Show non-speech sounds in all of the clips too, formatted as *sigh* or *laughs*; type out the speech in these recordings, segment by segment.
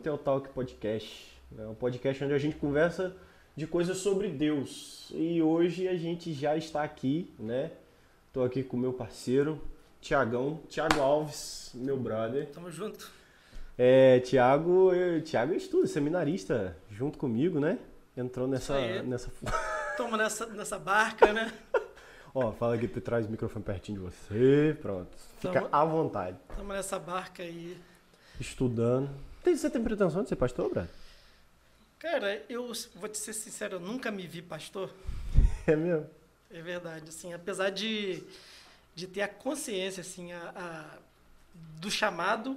Teu Talk Podcast. É um podcast onde a gente conversa de coisas sobre Deus. E hoje a gente já está aqui, né? Tô aqui com meu parceiro, Tiagão, Tiago Alves, meu brother. Tamo junto. É, Tiago, Tiago estuda, seminarista, junto comigo, né? Entrou nessa nessa *laughs* Toma nessa nessa barca, né? Ó, fala aqui por trás do microfone pertinho de você. Pronto. Fica tamo, à vontade. Tamo nessa barca aí. Estudando. Você tem pretensão de ser pastor, Brad? Cara, eu vou te ser sincero, eu nunca me vi pastor. *laughs* É mesmo? É verdade, assim, apesar de, de ter a consciência, assim, a, a, do chamado,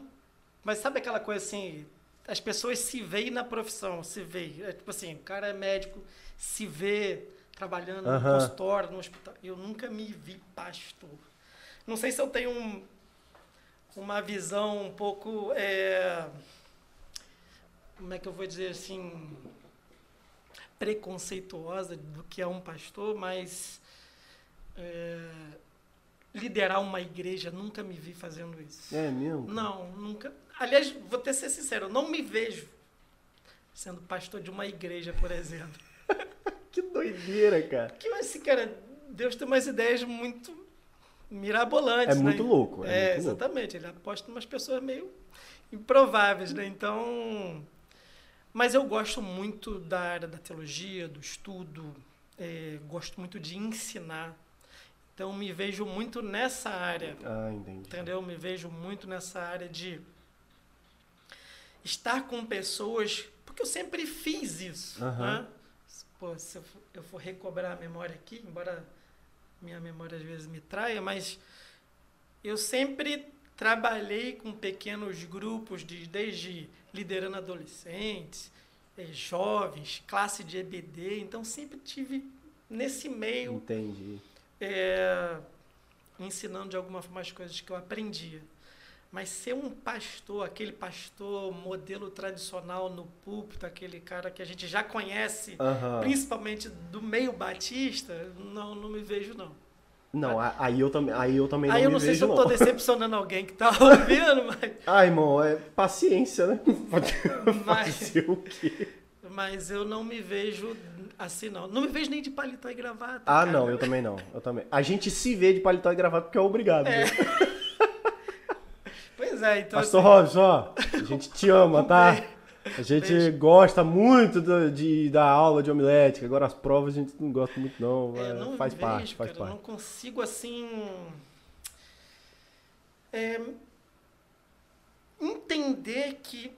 mas sabe aquela coisa assim, as pessoas se veem na profissão, se veem, é, tipo assim, o cara é médico, se vê trabalhando no consultório, no hospital. Eu nunca me vi pastor. Não sei se eu tenho um, uma visão um pouco. É, como é que eu vou dizer assim? preconceituosa do que é um pastor, mas é, liderar uma igreja nunca me vi fazendo isso. É mesmo? Não, nunca. Aliás, vou ter ser sincero, eu não me vejo sendo pastor de uma igreja, por exemplo. *laughs* que doideira, cara. Que assim, cara, Deus tem umas ideias muito mirabolantes. É né? muito louco. É, é muito exatamente. Louco. Ele aposta em umas pessoas meio improváveis, né? Então. Mas eu gosto muito da área da teologia, do estudo, é, gosto muito de ensinar. Então me vejo muito nessa área. Ah, entendi. Entendeu? Me vejo muito nessa área de estar com pessoas, porque eu sempre fiz isso. Uhum. Né? pô, se eu for, eu for recobrar a memória aqui, embora minha memória às vezes me traia, mas eu sempre trabalhei com pequenos grupos, de, desde liderando adolescentes, eh, jovens, classe de EBD, então sempre tive nesse meio. Entendi. É, ensinando de alguma forma as coisas que eu aprendia. Mas ser um pastor, aquele pastor modelo tradicional no púlpito, aquele cara que a gente já conhece, uhum. principalmente do meio batista, não, não me vejo não. Não, aí eu, tam, aí eu também não Aí eu não sei se eu tô decepcionando alguém que tá *laughs* ouvindo, mas... Ah, irmão, é paciência, né? *laughs* Mas, o quê? Mas eu não me vejo assim, não. Não me vejo nem de paletó e gravata. Ah, cara. não, eu também não. Eu também. A gente se vê de paletó e gravata porque é obrigado. É. *laughs* Pois é, então. Pastor assim... Robson, ó, a gente te ama, tá? A gente Beijo. gosta muito do, de, da aula de homilética, agora as provas a gente não gosta muito, não. É, não faz vejo, parte, faz cara, parte. Eu não consigo, assim. É, entender que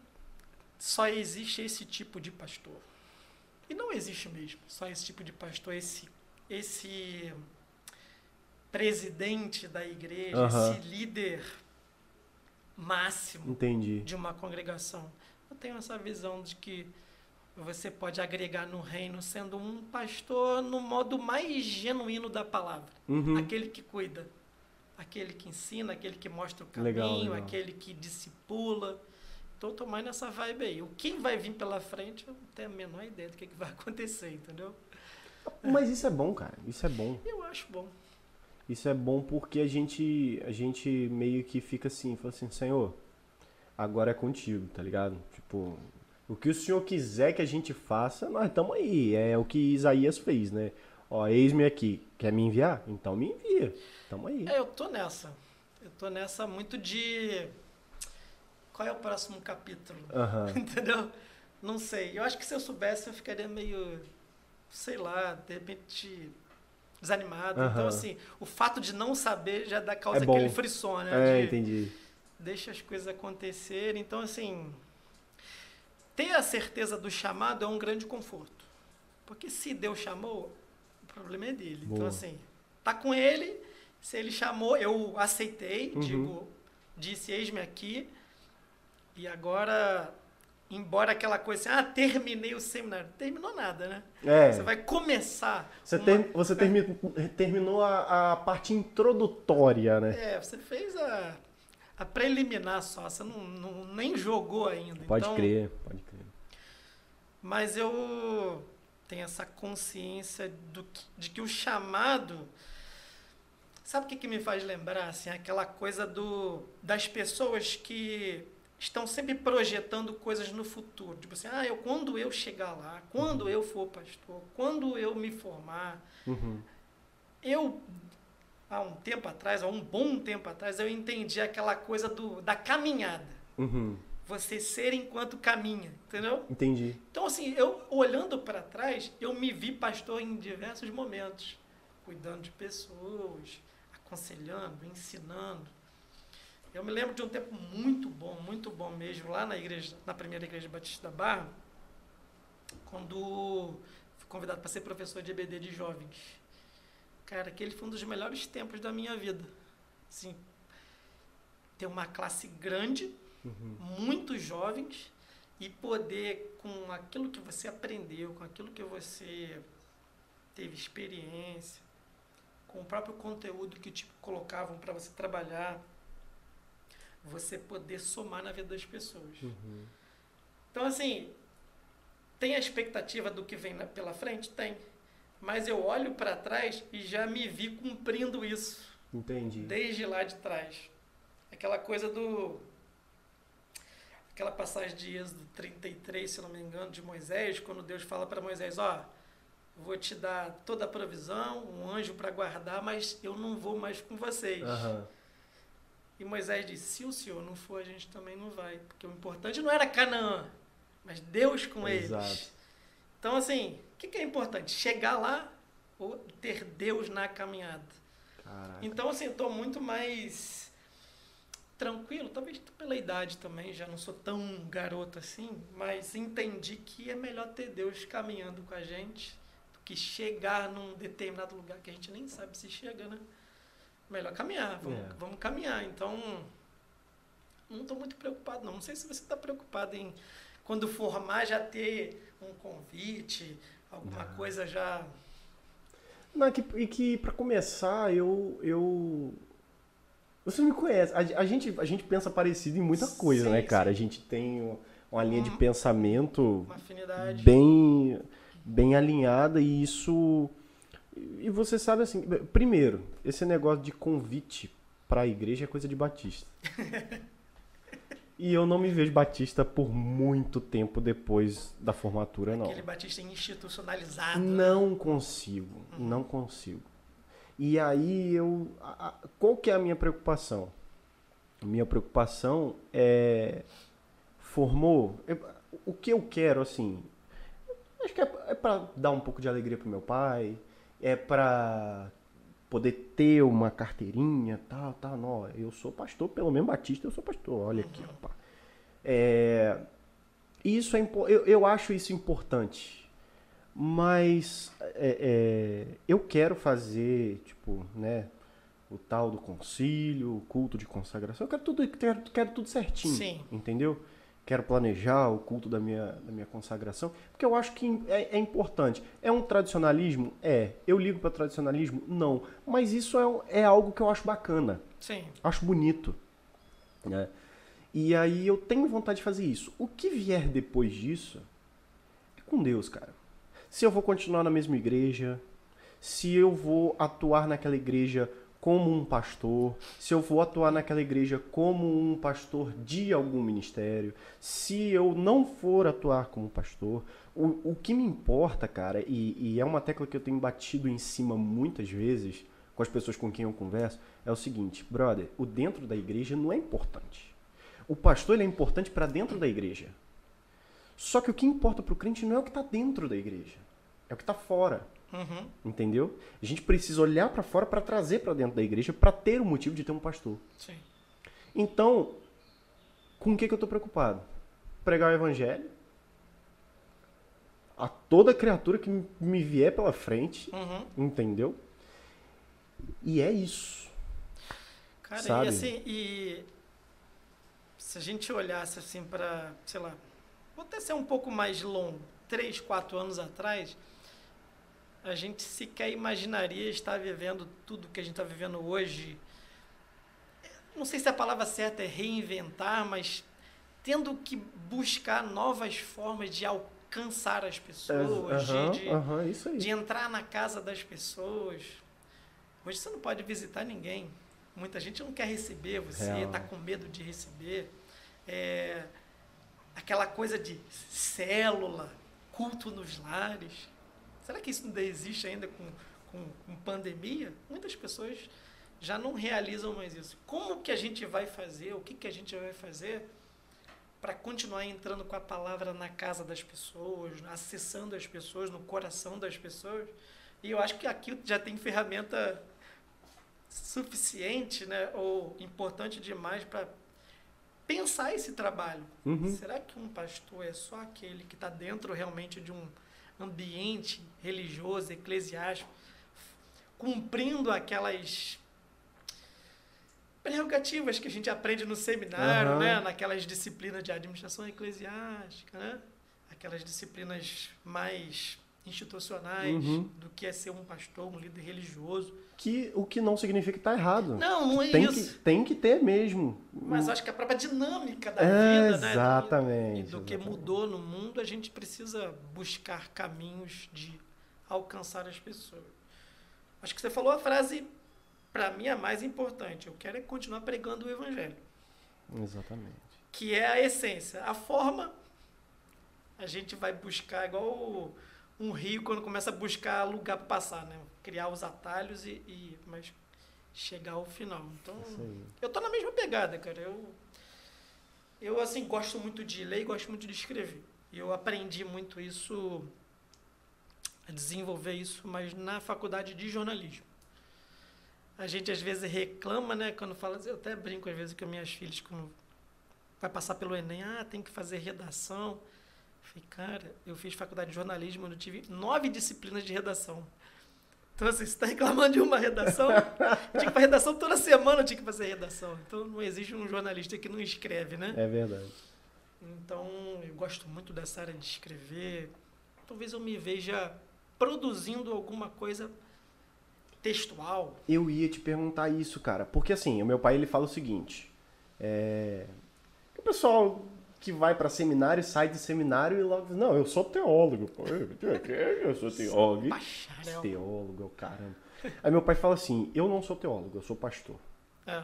só existe esse tipo de pastor. E não existe mesmo só esse tipo de pastor, esse, esse presidente da igreja, uhum. esse líder máximo Entendi. de uma congregação. Tenho essa visão de que você pode agregar no reino sendo um pastor no modo mais genuíno da palavra. Uhum. Aquele que cuida, aquele que ensina, aquele que mostra o caminho, legal, legal. aquele que discipula. Então, tô mais nessa vibe aí. O que vai vir pela frente, eu não tenho a menor ideia do que, que vai *laughs* acontecer, entendeu? Mas isso é bom, cara. Isso é bom. Eu acho bom. Isso é bom porque a gente, a gente meio que fica assim, fala assim, Senhor, agora é contigo, tá ligado? Tipo, o que o Senhor quiser que a gente faça, nós estamos aí. É o que Isaías fez, né? Ó, eis-me aqui. Quer me enviar? Então me envia. Tamo aí. É, eu tô nessa. Eu tô nessa muito de. Qual é o próximo capítulo? Uhum. *laughs* Entendeu? Não sei. Eu acho que se eu soubesse, eu ficaria meio. Sei lá, de repente. Desanimado. Uhum. Então, assim, o fato de não saber já dá causa É aquele frisson, né? É, de, entendi. Deixa as coisas acontecerem. Então, assim. Ter a certeza do chamado é um grande conforto. Porque se Deus chamou, o problema é dele. Então, Boa. assim, tá com ele, se ele chamou, eu aceitei, Uhum. digo, disse, eis-me aqui, e agora, embora aquela coisa assim, ah, terminei o seminário, terminou nada, né? É. Você vai começar. Você, uma- ter- você termi- terminou a, a parte introdutória, né? É, você fez a, a preliminar só, você não, não- nem jogou ainda. Pode então, crer, pode crer. Mas eu tenho essa consciência do que- de que o chamado Sabe o que, que me faz lembrar? Assim, aquela coisa do, das pessoas que estão sempre projetando coisas no futuro. Tipo assim, ah, eu, quando eu chegar lá, quando uhum. eu for pastor, quando eu me formar. Uhum. Eu, há um tempo atrás, há um bom tempo atrás, eu entendi aquela coisa do, da caminhada. Uhum. Você ser enquanto caminha, entendeu? Entendi. Então, assim, eu olhando para trás, eu me vi pastor em diversos momentos, cuidando de pessoas, aconselhando, ensinando. Eu me lembro de um tempo muito bom, muito bom mesmo, lá na igreja, na primeira igreja Batista da Barra, quando fui convidado para ser professor de EBD de jovens. Cara, aquele foi um dos melhores tempos da minha vida. Assim, ter uma classe grande, uhum. muitos jovens, e poder, com aquilo que você aprendeu, com aquilo que você teve experiência, com o próprio conteúdo que te colocavam para você trabalhar, você poder somar na vida das pessoas. Uhum. Então, assim, tem a expectativa do que vem pela frente? Tem. Mas eu olho para trás e já me vi cumprindo isso. Entendi. Desde lá de trás. Aquela coisa do. Aquela passagem de Êxodo 33, se não me engano, de Moisés, quando Deus fala para Moisés: Ó, vou te dar toda a provisão, um anjo para guardar, mas eu não vou mais com vocês. Uhum. E Moisés disse: Se o Senhor não for, a gente também não vai. Porque o importante não era Canaã, mas Deus com Exato. eles. Então, assim, o que, que, é importante? Chegar lá ou ter Deus na caminhada. Caraca. Então, assim, estou muito mais tranquilo, talvez pela idade também, já não sou tão garoto assim, mas entendi que é melhor ter Deus caminhando com a gente do que chegar num determinado lugar que a gente nem sabe se chega, né? melhor caminhar, vamos, é. vamos caminhar. Então, não estou muito preocupado, não. Não sei se você está preocupado em, quando formar, já ter um convite, alguma coisa já. Não, que, e que para começar, eu, eu. Você me conhece. A, a, gente, a gente pensa parecido em muita coisa, sim, né, cara? Sim. A gente tem uma linha de pensamento bem, bem alinhada e isso e você sabe assim, primeiro, esse negócio de convite para a igreja é coisa de batista. *laughs* e eu não me vejo batista por muito tempo depois da formatura, não. Aquele batista institucionalizado. Não consigo, uhum. não consigo. E aí eu, a, a, qual que é a minha preocupação? A minha preocupação é formou eu, o que eu quero assim. Acho que é, é para dar um pouco de alegria pro meu pai, é para poder ter uma carteirinha, tal, tal. Não, eu sou pastor, pelo menos batista, eu sou pastor. Olha aqui, rapaz. É, isso é eu, eu acho isso importante, mas é, é, eu quero fazer, tipo, né, o tal do concílio, o culto de consagração. Eu quero tudo, quero, quero tudo certinho, Sim. entendeu? Quero planejar o culto da minha, da minha consagração, porque eu acho que é, é importante. É um tradicionalismo? É. Eu ligo para tradicionalismo? Não. Mas isso é, é algo que eu acho bacana. Sim. Acho bonito. Né? E aí eu tenho vontade de fazer isso. O que vier depois disso é com Deus, cara. Se eu vou continuar na mesma igreja, se eu vou atuar naquela igreja como um pastor, se eu vou atuar naquela igreja como um pastor de algum ministério, se eu não for atuar como pastor, o, o que me importa, cara, e, e é uma tecla que eu tenho batido em cima muitas vezes com as pessoas com quem eu converso, é o seguinte, brother, o dentro da igreja não é importante. O pastor ele é importante para dentro da igreja. Só que o que importa para o crente não é o que está dentro da igreja, é o que está fora. Uhum. Entendeu? A gente precisa olhar para fora para trazer para dentro da igreja para ter o motivo de ter um pastor. Sim. Então, com o que, que eu estou preocupado? Pregar o evangelho a toda criatura que me vier pela frente, uhum. entendeu? E é isso. Cara, sabe? e assim, e se a gente olhasse assim para, sei lá, vou até ser um pouco mais longo, três, quatro anos atrás, a gente sequer imaginaria estar vivendo tudo que a gente está vivendo hoje. Não sei se a palavra certa é reinventar, mas tendo que buscar novas formas de alcançar as pessoas, uhum, de, de, uhum, de, entrar na casa das pessoas. Hoje você não pode visitar ninguém. Muita gente não quer receber você, está com medo de receber. É, aquela coisa de célula, culto nos lares. Será que isso ainda existe ainda com, com, com pandemia? Muitas pessoas já não realizam mais isso. Como que a gente vai fazer? O que, que a gente vai fazer para continuar entrando com a palavra na casa das pessoas, acessando as pessoas, no coração das pessoas? E eu acho que aqui já tem ferramenta suficiente, né, ou importante demais para pensar esse trabalho. Uhum. Será que um pastor é só aquele que está dentro realmente de um ambiente religioso, eclesiástico, cumprindo aquelas prerrogativas que a gente aprende no seminário, Uhum. né? naquelas disciplinas de administração eclesiástica, né? aquelas disciplinas mais institucionais Uhum. do que é ser um pastor, um líder religioso. Que, o que não significa que tá errado. Não, não é tem isso. Que, tem que ter mesmo. Mas acho que a própria dinâmica da É, vida, né? exatamente, E do que exatamente. mudou no mundo, a gente precisa buscar caminhos de alcançar as pessoas. Acho que você falou a frase, para mim, a mais importante. Eu quero é continuar pregando o evangelho, Exatamente. que é a essência. A forma, a gente vai buscar, igual o- um rio quando começa a buscar lugar para passar, né? Criar os atalhos e, e mas chegar ao final. Então, eu tô na mesma pegada, cara. Eu, eu assim, gosto muito de ler e gosto muito de escrever. E eu aprendi muito isso, a desenvolver isso, mas na faculdade de jornalismo. A gente às vezes reclama, né, quando fala, eu até brinco às vezes com minhas filhas, quando vai passar pelo Enem, ah, tem que fazer redação. Eu falei, cara, eu fiz faculdade de jornalismo, eu tive nove disciplinas de redação. Então, assim, você está reclamando de uma redação? Eu tinha que fazer redação toda semana, eu tinha que fazer redação. Então, não existe um jornalista que não escreve, né? É verdade. Então, eu gosto muito dessa área de escrever. Talvez eu me veja produzindo alguma coisa textual. Eu ia te perguntar isso, cara. Porque assim, o meu pai ele fala o seguinte: é... o pessoal que vai pra seminário sai de seminário e logo diz, não, eu sou teólogo, pô. Eu sou teólogo. Bacharel. Teólogo, é o caramba. Aí meu pai fala assim: eu não sou teólogo, eu sou pastor. É.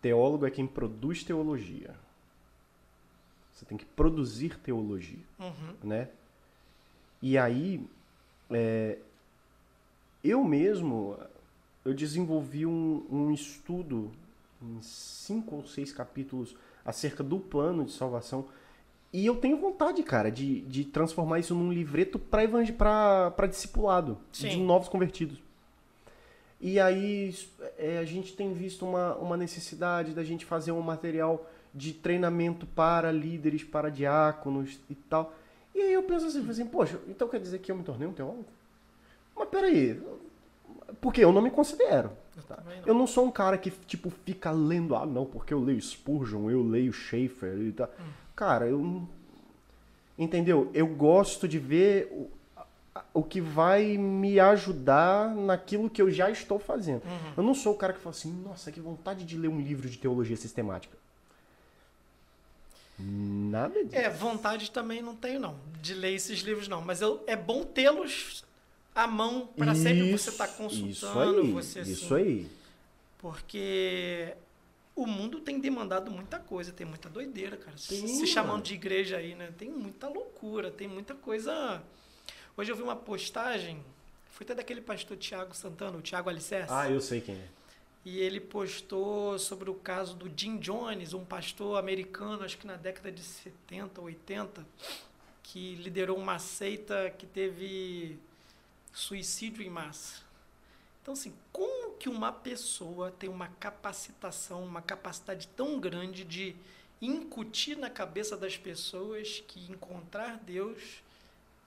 Teólogo é quem produz teologia. Você tem que produzir teologia, Uhum. né? E aí, é, eu mesmo, eu desenvolvi um, um estudo em cinco ou seis capítulos acerca do plano de salvação. E eu tenho vontade, cara, de, de transformar isso num livreto para discipulado, de Sim. novos convertidos. E aí é, a gente tem visto uma, uma necessidade da gente fazer um material de treinamento para líderes, para diáconos e tal. E aí eu penso assim, assim, poxa, então quer dizer que eu me tornei um teólogo? Mas peraí, porque eu não me considero. Eu tá? não. Eu não sou um cara que, tipo, fica lendo, ah, não, porque eu leio Spurgeon, eu leio Schaefer e tal. Hum. Cara, eu. Entendeu? Eu gosto de ver o, o que vai me ajudar naquilo que eu já estou fazendo. Uhum. Eu não sou o cara que fala assim, nossa, que vontade de ler um livro de teologia sistemática. Nada disso. É, vontade também não tenho, não, de ler esses livros, não. Mas eu, é bom tê-los à mão para sempre você estar Isso, consultando, Isso aí, você assim, isso aí. Porque o mundo tem demandado muita coisa, tem muita doideira, cara. Se- Tem, Se chamando mano. de igreja aí, né? Tem muita loucura, tem muita coisa. Hoje eu vi uma postagem, foi até daquele pastor Tiago Santana, o Tiago Alicerce. Ah, eu sei quem é. E ele postou sobre o caso do Jim Jones, um pastor americano, acho que na década de 70, 80, que liderou uma seita que teve suicídio em massa. Então, assim, como que uma pessoa tem uma capacitação, uma capacidade tão grande de incutir na cabeça das pessoas que encontrar Deus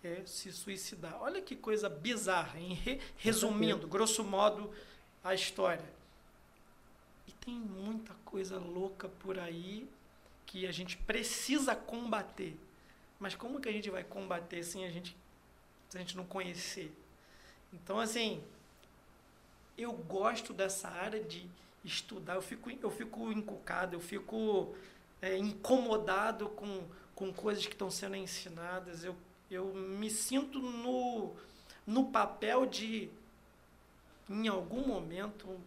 é se suicidar? Olha que coisa bizarra, em re- resumindo, grosso modo, a história. E tem muita coisa louca por aí que a gente precisa combater. Mas como que a gente vai combater sem a gente, se a gente não conhecer? Então, assim, eu gosto dessa área de estudar, eu fico, eu fico encucado, eu fico é, incomodado com, com coisas que estão sendo ensinadas, eu, eu me sinto no, no papel de em algum momento,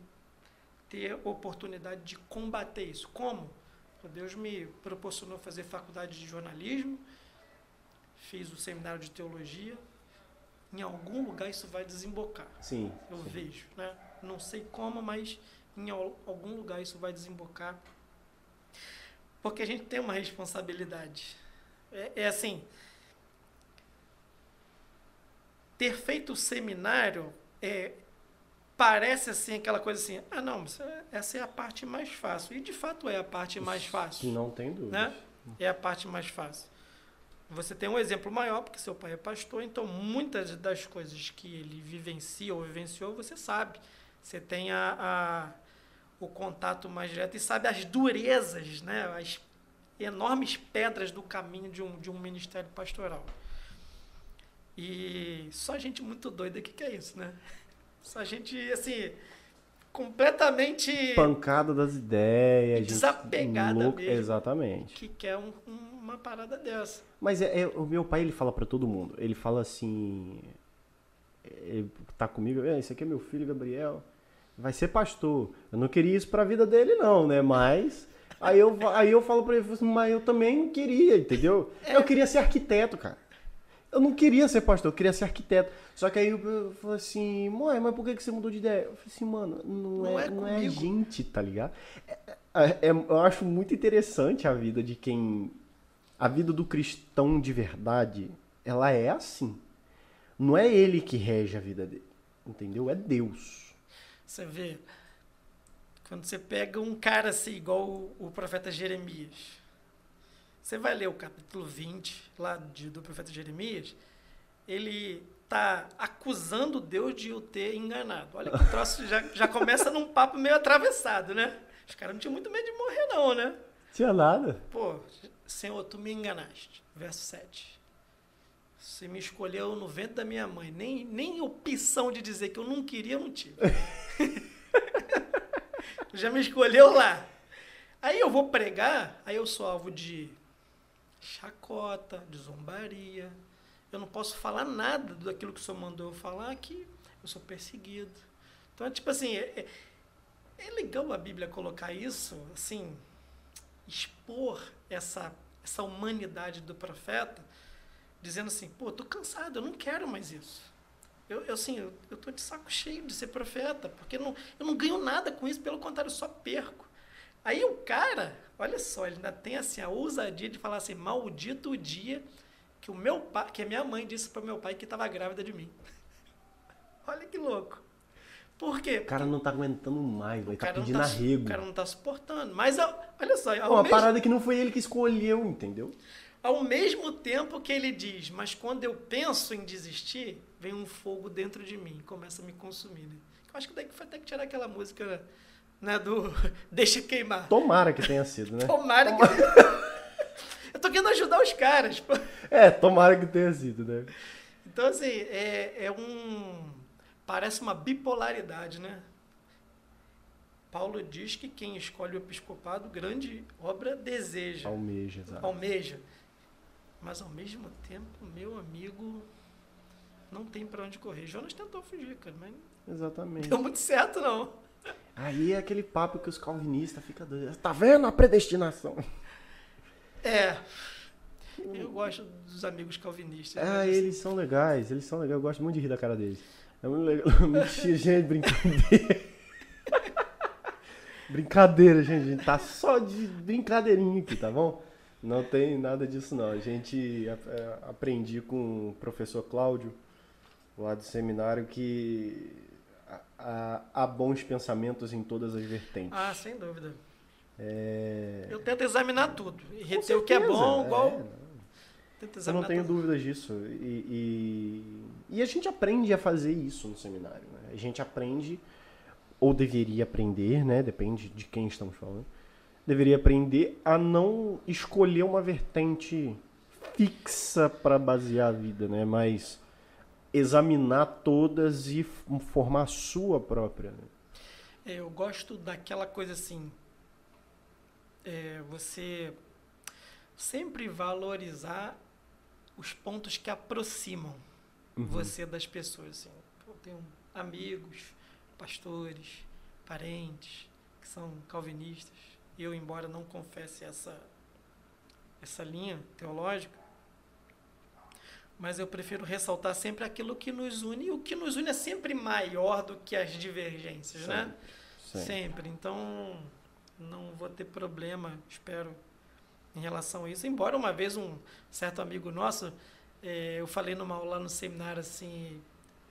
ter oportunidade de combater isso. Como? Deus me proporcionou fazer faculdade de jornalismo, fiz o seminário de teologia. Em algum lugar isso vai desembocar. Sim. Eu sim. vejo, né? Não sei como, mas em al- algum lugar isso vai desembocar. Porque a gente tem uma responsabilidade. É, é assim. Ter feito o seminário é, parece assim aquela coisa assim, ah não, é- essa é a parte mais fácil. E de fato é a parte mais fácil Não tem dúvida. né? É a parte mais fácil. Você tem um exemplo maior, porque seu pai é pastor, então muitas das coisas que ele vivencia ou vivenciou, você sabe. Você tem a, a- o contato mais direto e sabe as durezas, né? as enormes pedras do caminho de um, de um ministério pastoral. E só gente muito doida que quer isso, né? *laughs* Só gente, assim, completamente Pancada das ideias. Desapegada louca- mesmo. Exatamente. que quer um- um- uma parada dessa. Mas é, é- o meu pai, ele fala pra todo mundo. Ele fala assim... Ele tá comigo, "É, esse aqui é meu filho, Gabriel. Vai ser pastor. Eu não queria isso pra vida dele, não, né? Mas... Aí eu, *laughs* aí eu falo pra ele, assim, mas eu também não queria, entendeu? É. Eu queria ser arquiteto, cara. Eu não queria ser pastor, eu queria ser arquiteto. Só que aí eu, falei assim, mãe, mas por que você mudou de ideia? Eu falei assim, mano, não, Não é, é não é gente, tá ligado? É- é- é- eu acho muito interessante a vida de quem. A vida do cristão de verdade, ela é assim. Não é ele que rege a vida dele, entendeu? É Deus. Você vê, quando você pega um cara assim, igual o, o profeta Jeremias, você vai ler o capítulo 20 lá de- do profeta Jeremias, ele tá acusando Deus de o ter enganado. Olha que o troço já, já começa num papo meio atravessado, né? Os caras não tinham muito medo de morrer, não, né? Tinha nada. Pô, Senhor, tu me enganaste. Verso 7. Você me escolheu no ventre da minha mãe. Nem, nem opção de dizer que eu não queria, não tive. *laughs* Já me escolheu lá. Aí eu vou pregar, aí eu sou alvo de chacota, de zombaria. Eu não posso falar nada daquilo que o senhor mandou eu falar, que eu sou perseguido. Então, tipo assim, é, é- é legal a Bíblia colocar isso, assim, expor essa, essa humanidade do profeta, dizendo assim, pô, tô cansado, eu não quero mais isso. Eu, eu assim, eu, eu tô de saco cheio de ser profeta, porque não, eu não ganho nada com isso, pelo contrário, eu só perco. Aí o cara, olha só, ele ainda tem assim a ousadia de falar assim, maldito o dia que o meu pai, que a minha mãe disse para meu pai que estava grávida de mim. *laughs* olha que louco. Por quê? O cara não tá aguentando mais, ele O tá pedindo tá- arrego. O cara não tá suportando. Mas, olha só, Uma mesmo, parada que não foi ele que escolheu, entendeu? ao mesmo tempo que ele diz, mas quando eu penso em desistir, vem um fogo dentro de mim e começa a me consumir. Né? Eu acho que daí foi até que tirar aquela música né, do *laughs* Deixa Queimar. Tomara que tenha sido, né? Tomara que... *laughs* eu tô querendo ajudar os caras. pô. É, tomara que tenha sido, né? Então, assim, é, é um... Parece uma bipolaridade, né? Paulo diz que quem escolhe o episcopado, grande obra deseja. Almeja, exato. almeja. Mas ao mesmo tempo, meu amigo não tem para onde correr. Jonas tentou fugir, cara, mas não Exatamente. deu muito certo, não. Aí é aquele papo que os calvinistas ficam doidos. Tá vendo a predestinação? É. Eu gosto dos amigos calvinistas. Ah, mas, eles são legais, eles são legais. Eu gosto muito de rir da cara deles. É muito legal. *laughs* Mentira, gente, brincadeira. *laughs* brincadeira, gente. A gente tá só de brincadeirinha aqui, tá bom? Não tem nada disso, não. A gente é, aprendi com o professor Cláudio, lá do seminário, que há- bons pensamentos em todas as vertentes. Ah, sem dúvida. É... Eu tento examinar tudo. E reter o que é bom, igual. é, não. Eu não tenho tudo. dúvidas disso. E, e, e a gente aprende a fazer isso no seminário. Né? A gente aprende, ou deveria aprender, né? Depende de quem estamos falando. Deveria aprender a não escolher uma vertente fixa para basear a vida, né? Mas examinar todas e formar a sua própria. Né? É, Eu gosto daquela coisa assim. é, você sempre valorizar os pontos que aproximam Uhum. você das pessoas. Assim. Eu tenho amigos, pastores, parentes que são calvinistas. Eu, embora não confesse essa essa linha teológica, mas eu prefiro ressaltar sempre aquilo que nos une, e o que nos une é sempre maior do que as divergências, Sim. né? Sim. Sempre. Então, não vou ter problema, espero, em relação a isso. Embora uma vez um certo amigo nosso, é, eu falei numa aula no seminário assim.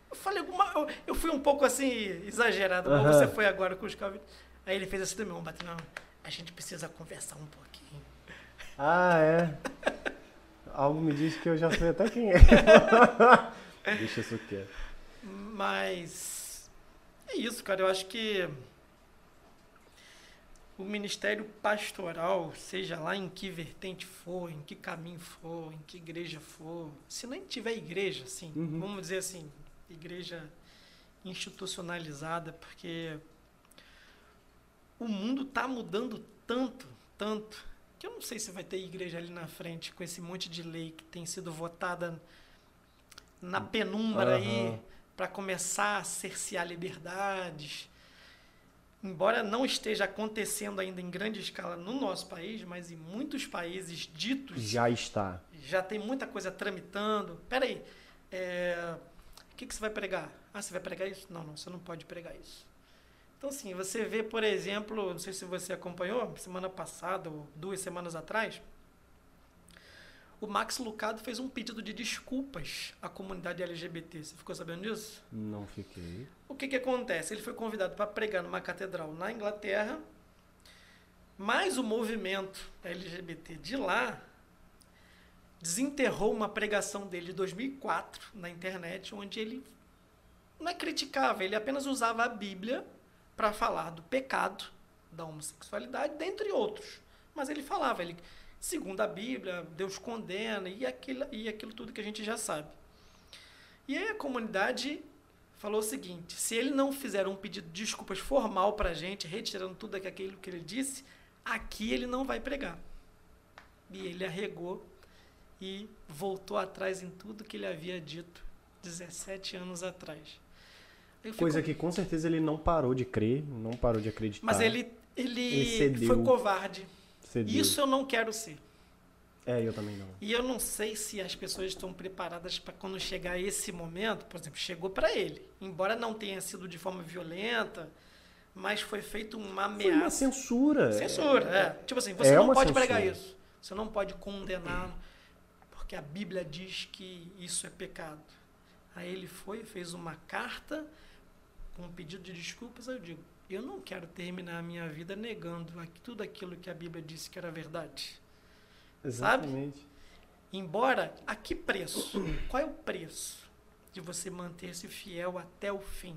Eu falei alguma. Eu, fui um pouco assim, exagerado, como você foi agora com os calvinistas. Aí ele fez assim também, bateu, não, a gente precisa conversar um pouquinho. Ah, é? Algo me diz que eu já sei até quem é. *laughs* Deixa isso quieto. Mas é isso, cara. Eu acho que o ministério pastoral, seja lá em que vertente for, em que caminho for, em que igreja for, se nem tiver igreja, assim, uhum. vamos dizer assim, igreja institucionalizada, porque o mundo está mudando tanto, tanto, que eu não sei se vai ter igreja ali na frente com esse monte de lei que tem sido votada na penumbra uhum. aí para começar a cercear liberdades embora não esteja acontecendo ainda em grande escala no nosso país, mas em muitos países ditos. Já está. Já tem muita coisa tramitando. Peraí, é, o que, que você vai pregar? Ah, você vai pregar isso? Não, não, você não pode pregar isso. Então, assim, você vê, por exemplo, não sei se você acompanhou, semana passada ou duas semanas atrás, o Max Lucado fez um pedido de desculpas à comunidade LGBT. Você ficou sabendo disso? Não fiquei. O que, que acontece? Ele foi convidado para pregar numa catedral na Inglaterra, mas o movimento LGBT de lá desenterrou uma pregação dele de 2004 na internet, onde ele não é criticava, ele apenas usava a Bíblia para falar do pecado, da homossexualidade, dentre outros. Mas ele falava, ele segundo a Bíblia, Deus condena e aquilo, e aquilo tudo que a gente já sabe. E aí a comunidade falou o seguinte: se ele não fizer um pedido de desculpas formal para a gente, retirando tudo aquilo que ele disse, aqui ele não vai pregar. E ele arregou e voltou atrás em tudo que ele havia dito 17 anos atrás. Fico... Coisa que com certeza ele não parou de crer, não parou de acreditar. Mas ele, ele, ele foi covarde. Cedeu. Isso eu não quero ser. É, eu também não. E eu não sei se as pessoas estão preparadas para quando chegar esse momento, por exemplo, chegou para ele, embora não tenha sido de forma violenta, mas foi feito uma ameaça. Foi uma censura. Censura, é. é. Tipo assim, você é não pode censura. pregar isso. Você não pode condenar, porque a Bíblia diz que isso é pecado. Aí ele foi, fez uma carta com um pedido de desculpas, eu digo, eu não quero terminar a minha vida negando tudo aquilo que a Bíblia disse que era verdade. Exatamente. Sabe? Embora, a que preço? Qual é o preço de você manter-se fiel até o fim?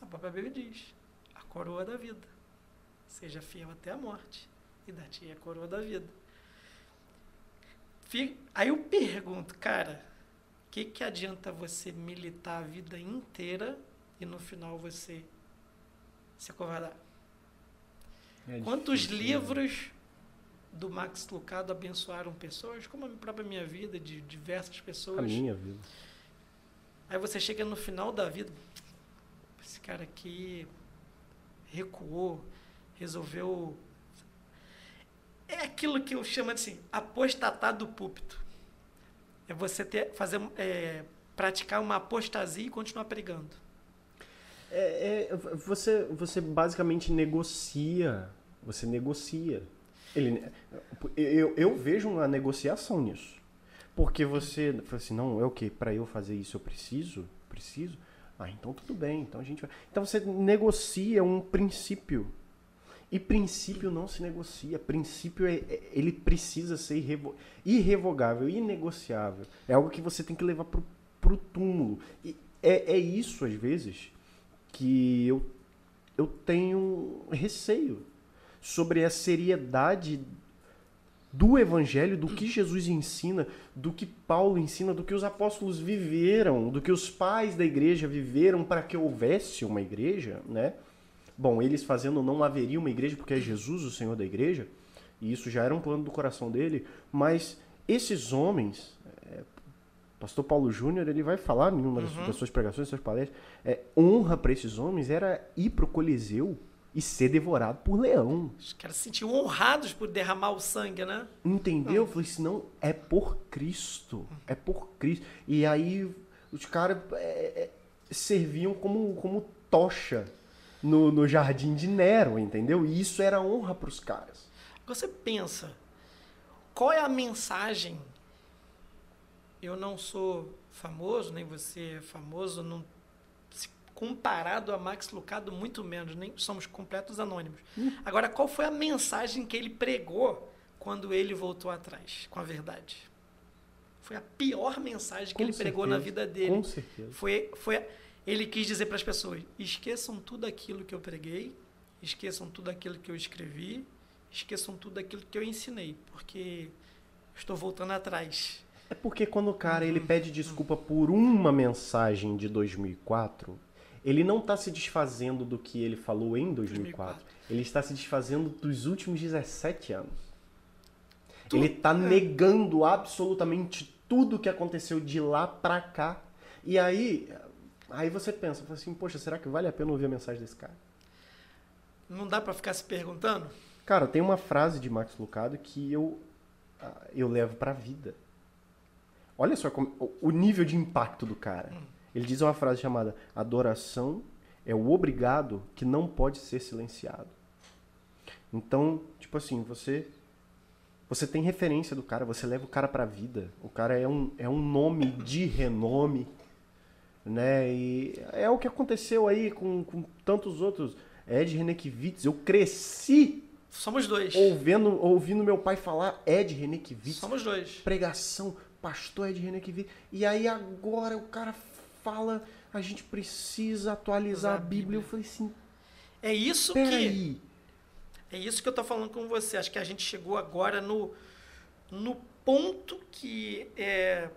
A própria Bíblia diz: a coroa da vida. Seja fiel até a morte, e da-te a coroa da vida. Aí eu pergunto, cara, o que, que adianta você militar a vida inteira e no final você se acovardar. É Quantos né? livros do Max Lucado abençoaram pessoas, como a própria minha vida, de diversas pessoas. A minha vida. Aí você chega no final da vida, esse cara aqui recuou, resolveu. É aquilo que eu chamo de assim, apostatar do púlpito. É você ter, fazer, é, praticar uma apostasia e continuar pregando. É, é, você, você basicamente negocia. Você negocia. Ele, eu, eu vejo uma negociação nisso. Porque você fala assim, não, é o que? Para eu fazer isso eu preciso? Preciso? Ah, então tudo bem. Então a gente vai. Então você negocia um princípio. E princípio não se negocia. Princípio é, é ele precisa ser irrevo, irrevogável, inegociável. É algo que você tem que levar pro, pro túmulo. E é, é isso, às vezes, que eu, eu tenho receio sobre a seriedade do evangelho, do que Jesus ensina, do que Paulo ensina, do que os apóstolos viveram, do que os pais da igreja viveram para que houvesse uma igreja, né? Bom, eles fazendo não haveria uma igreja porque é Jesus o Senhor da igreja, e isso já era um plano do coração dele, mas esses homens, Pastor Paulo Júnior, ele vai falar em uma das, Uhum. das suas pregações, das suas palestras, é, honra para esses homens era ir pro Coliseu e ser devorado por leão. Os caras se sentiam honrados por derramar o sangue, né? Entendeu? Eu falei assim, não, é por Cristo. É por Cristo. E aí os caras é, é, serviam como, como tocha no, no jardim de Nero, entendeu? E isso era honra pros caras. Você pensa, qual é a mensagem? Eu não sou famoso, nem você é famoso, não, comparado a Max Lucado, muito menos, nem somos completos anônimos. Agora, qual foi a mensagem que ele pregou quando ele voltou atrás com a verdade? Foi a pior mensagem que Com ele pregou na certeza, vida dele. Com certeza. Foi, foi, ele quis dizer para as pessoas: esqueçam tudo aquilo que eu preguei, esqueçam tudo aquilo que eu escrevi, esqueçam tudo aquilo que eu ensinei, porque estou voltando atrás. É porque quando o cara ele pede desculpa por uma mensagem de 2004, ele não está se desfazendo do que ele falou em 2004. 2004. Ele está se desfazendo dos últimos 17 anos. Tu- Ele está é. negando absolutamente tudo que aconteceu de lá pra cá. E aí, aí você pensa, fala assim, poxa, será que vale a pena ouvir a mensagem desse cara? Não dá para ficar se perguntando? Cara, tem uma frase de Max Lucado que eu, ah, eu levo pra vida. Olha só como- o- nível de impacto do cara. Ele diz uma frase chamada: Adoração é o obrigado que não pode ser silenciado. Então, tipo assim, você você tem referência do cara, você leva o cara pra vida. O cara é um, é um nome de renome, né? E é o que aconteceu aí com, com tantos outros. Ed Renekiewicz, eu cresci Somos dois. ouvindo, ouvindo meu pai falar Ed Renekiewicz, Somos dois. pregação, pastor Ed Renekiewicz. E aí agora o cara fala, a gente precisa atualizar a Bíblia. Eu falei assim, É isso que peraí. É isso que eu tô falando com você. Acho que a gente chegou agora no, no ponto que é,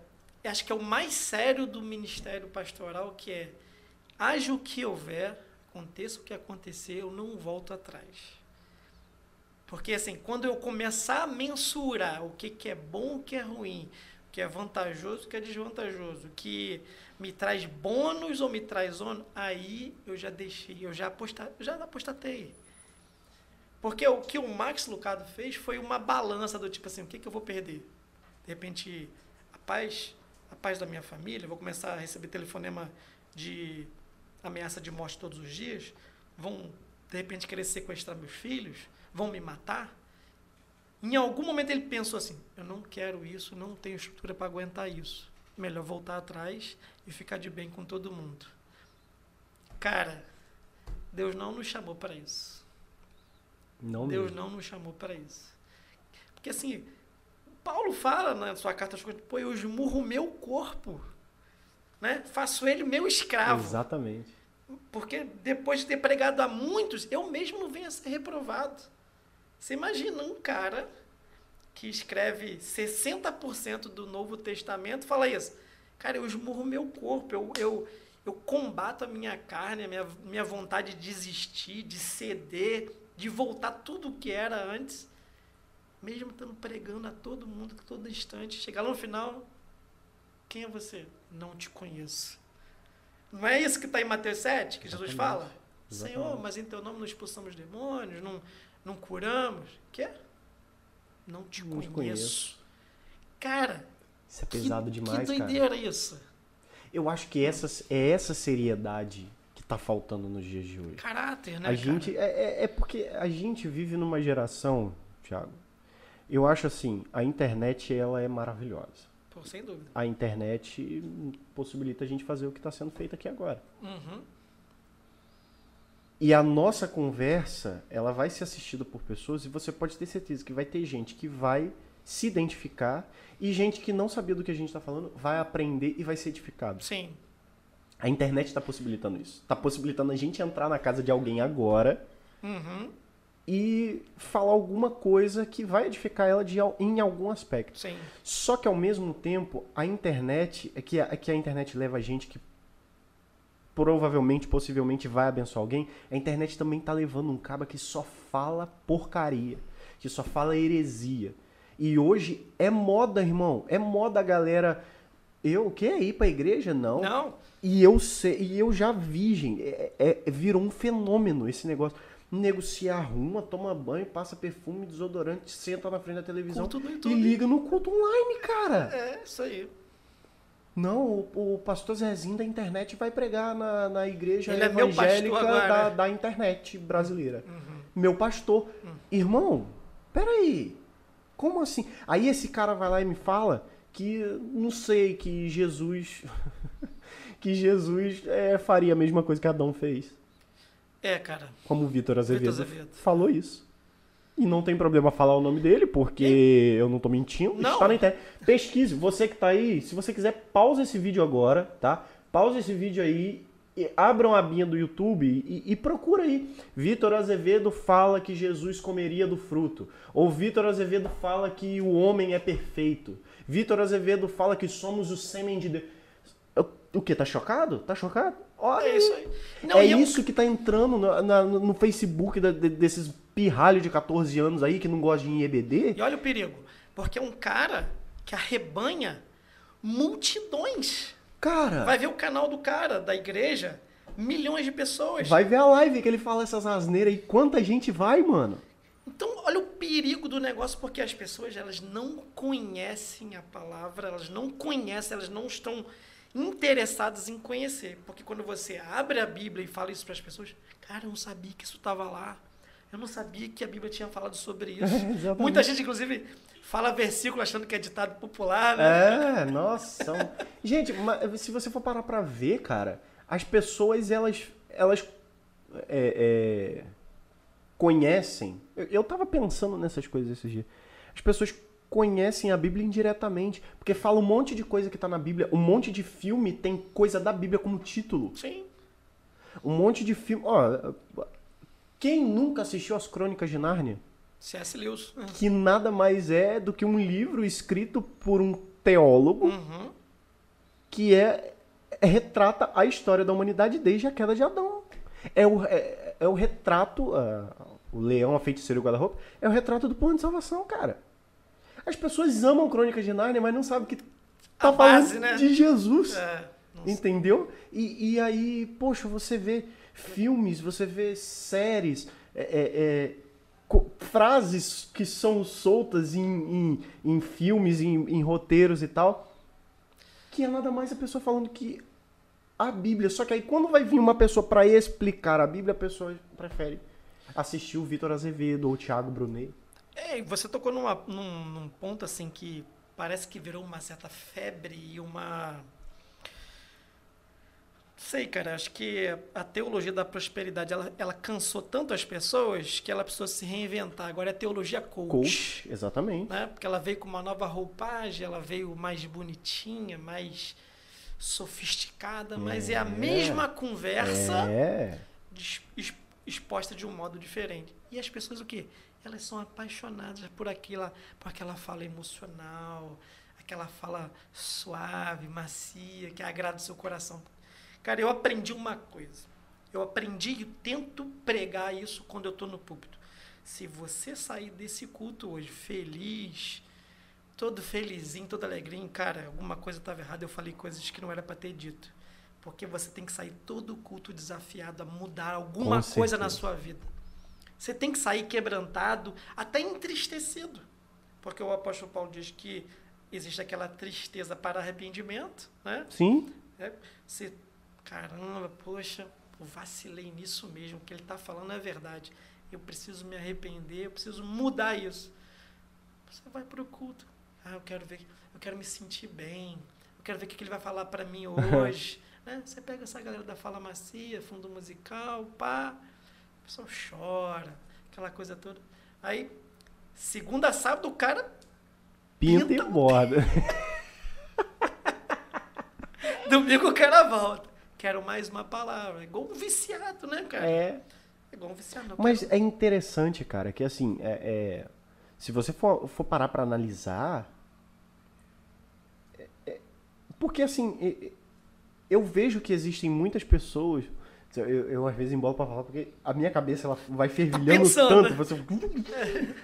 acho que é o mais sério do ministério pastoral, que é haja o que houver, aconteça o que acontecer, eu não volto atrás. Porque assim, quando eu começar a mensurar o que, que é bom, o que é ruim, que é vantajoso, que é desvantajoso, que me traz bônus ou me traz ônus, aí eu já deixei, eu já, aposta, já apostatei. Porque o que o Max Lucado fez foi uma balança do tipo assim, o que, que eu vou perder? De repente, a paz, a paz da minha família, vou começar a receber telefonema de ameaça de morte todos os dias, vão de repente querer sequestrar meus filhos, vão me matar. Em algum momento ele pensou assim: eu não quero isso, não tenho estrutura para aguentar isso. Melhor voltar atrás e ficar de bem com todo mundo. Cara, Deus não nos chamou para isso. Não Deus mesmo. não nos chamou para isso. Porque assim, Paulo fala na sua carta aos Coríntios, pô, eu esmurro o meu corpo, né? Faço ele meu escravo. Exatamente. Porque depois de ter pregado a muitos, eu mesmo venho a ser reprovado. Você imagina um cara que escreve 60% do Novo Testamento, fala isso. Cara, eu esmurro o meu corpo, eu, eu, eu combato a minha carne, a minha, minha vontade de desistir, de ceder, de voltar tudo o que era antes, mesmo estando pregando a todo mundo, a todo instante. Chegar lá no final, quem é você? Não te conheço. Não é isso que está em Mateus 7, que Jesus Exatamente. fala? Exatamente. Senhor, mas em teu nome não expulsamos demônios, não, não curamos. Quê? Não te Não conheço. conheço. Cara, Isso é que- pesado que, demais, cara. doideira isso. Eu acho que essa, é essa seriedade que tá faltando nos dias de hoje. Caráter, né? A cara? gente é, é- é porque a gente vive numa geração, Thiago. Eu acho assim, a internet ela é maravilhosa. Pô, sem dúvida. A internet possibilita a gente fazer o que está sendo feito aqui agora. Uhum. E a nossa conversa, ela vai ser assistida por pessoas e você pode ter certeza que vai ter gente que vai se identificar e gente que não sabia do que a gente está falando vai aprender e vai ser edificado. Sim. A internet está possibilitando isso. Está possibilitando a gente entrar na casa de alguém agora Uhum. e falar alguma coisa que vai edificar ela de, em algum aspecto. Sim. Só que ao mesmo tempo, a internet é que a, é que a internet leva a gente que provavelmente, possivelmente vai abençoar alguém. A internet também tá levando um caba que só fala porcaria, que só fala heresia. E hoje é moda, irmão. É moda a galera Eu, o quê? Ir pra igreja? Não. Não. E eu sei, e eu já vi, gente, é, é- virou um fenômeno esse negócio. O nego se arruma, toma banho, passa perfume, desodorante, senta na frente da televisão e liga no culto online, cara. É, isso aí. Não, o, o pastor Zezinho da internet vai pregar na, na igreja Ele é evangélica agora. da, da internet brasileira. Uhum. Meu pastor. Hum. Irmão, peraí. Como assim? Aí esse cara vai lá e me fala que, não sei, que Jesus. *laughs* que Jesus é, faria a mesma coisa que Adão fez. É, cara. Como o Vitor Azevedo, Azevedo. falou isso. E não tem problema falar o nome dele, porque eu não tô mentindo. Não. Está na internet. Pesquise. Você que tá aí, se você quiser, pausa esse vídeo agora, tá? Pausa esse vídeo aí, e abram a abinha do YouTube e, e procura aí. Vitor Azevedo fala que Jesus comeria do fruto. Ou Vitor Azevedo fala que o homem é perfeito. Vitor Azevedo fala que somos o sêmen de Deus. O que? Tá chocado? Tá chocado? Olha É isso aí. Não, é e eu- isso que tá entrando no, na- no Facebook da- de- desses pirralhos de 14 anos aí que não gostam de EBD. E olha o perigo. Porque é um cara que arrebanha multidões. Cara, vai, Vai ver o canal do cara, da igreja, milhões de pessoas. ver a live que ele fala essas asneiras aí. Quanta gente vai, mano? Então, olha o perigo do negócio, porque as pessoas elas não conhecem a palavra, elas não conhecem, elas não estão interessadas em conhecer. Porque quando você abre a Bíblia e fala isso para as pessoas, cara, eu não sabia que isso estava lá. Eu não sabia que a Bíblia tinha falado sobre *laughs* isso. Muita gente, inclusive, fala versículo achando que é ditado popular, né? É, nossa. Gente, mas se você for parar pra ver, cara, as pessoas, elas, elas é, é, conhecem. Eu, eu tava pensando nessas coisas esses dias. As pessoas conhecem a Bíblia indiretamente, porque fala um monte de coisa que tá na Bíblia, um monte de filme tem coisa da Bíblia como título. Sim. Um monte de filme. Ó, quem nunca assistiu as Crônicas de Nárnia? C.S. Lewis. Que nada mais é do que um livro escrito por um teólogo Uhum. que é, é- retrata a história da humanidade desde a queda de Adão. É o, é, é o retrato, ah, o leão, a feiticeira e o guarda-roupa, é o retrato do plano de salvação, cara. As pessoas amam Crônicas de Nárnia, mas não sabem que tá A falando base, né? de Jesus. É. Entendeu? E, e aí, poxa, você vê filmes, você vê séries, é, é, é, frases que são soltas em, em, em filmes, em, em roteiros e tal, que é nada mais a pessoa falando que a Bíblia. Só que aí quando vai vir uma pessoa para explicar a Bíblia, a pessoa prefere assistir o Vitor Azevedo ou o Thiago Brunet. É, você tocou numa- num, num ponto assim que parece que virou uma certa febre e uma. Sei, cara, acho que a teologia da prosperidade ela, ela cansou tanto as pessoas que ela precisou se reinventar. Agora é teologia coach. Coach, exatamente. Né? Porque ela veio com uma nova roupagem, ela veio mais bonitinha, mais sofisticada, mas é a É. mesma conversa É. exposta de um modo diferente. E as pessoas o quê? Elas são apaixonadas por aquela, por aquela fala emocional, aquela fala suave, macia, que agrada o seu coração. Cara, eu aprendi uma coisa. Eu aprendi e tento pregar isso quando eu estou no púlpito. Se você sair desse culto hoje feliz, todo felizinho, todo alegrinho, cara, alguma coisa estava errada, eu falei coisas que não era para ter dito. Porque você tem que sair todo culto desafiado a mudar alguma Com coisa na certeza. sua vida. Você tem que sair quebrantado, até entristecido. Porque o apóstolo Paulo diz que existe aquela tristeza para arrependimento, né? Sim. É, Você, caramba, poxa, eu vacilei nisso mesmo, o que ele está falando é verdade. Eu preciso me arrepender, eu preciso mudar isso. Você vai para o culto. Ah, eu quero ver, eu quero me sentir bem. Eu quero ver o que ele vai falar para mim *laughs* hoje. né? Você pega essa galera da fala macia, fundo musical, pá, o pessoal chora, aquela coisa toda. Aí, segunda, sábado, o cara Pinta, Pinta e borda. *laughs* Domingo o cara volta. Quero mais uma palavra. É igual um viciado, né, cara? É, É. igual um viciado. Não, Mas é interessante, cara, que assim, é, é- se você for, for parar pra analisar. é- é- porque assim, é- é- eu vejo que existem muitas pessoas. Eu, eu, às vezes embolo pra falar, porque a minha cabeça ela vai fervilhando pensando, tanto. né? Você... *laughs*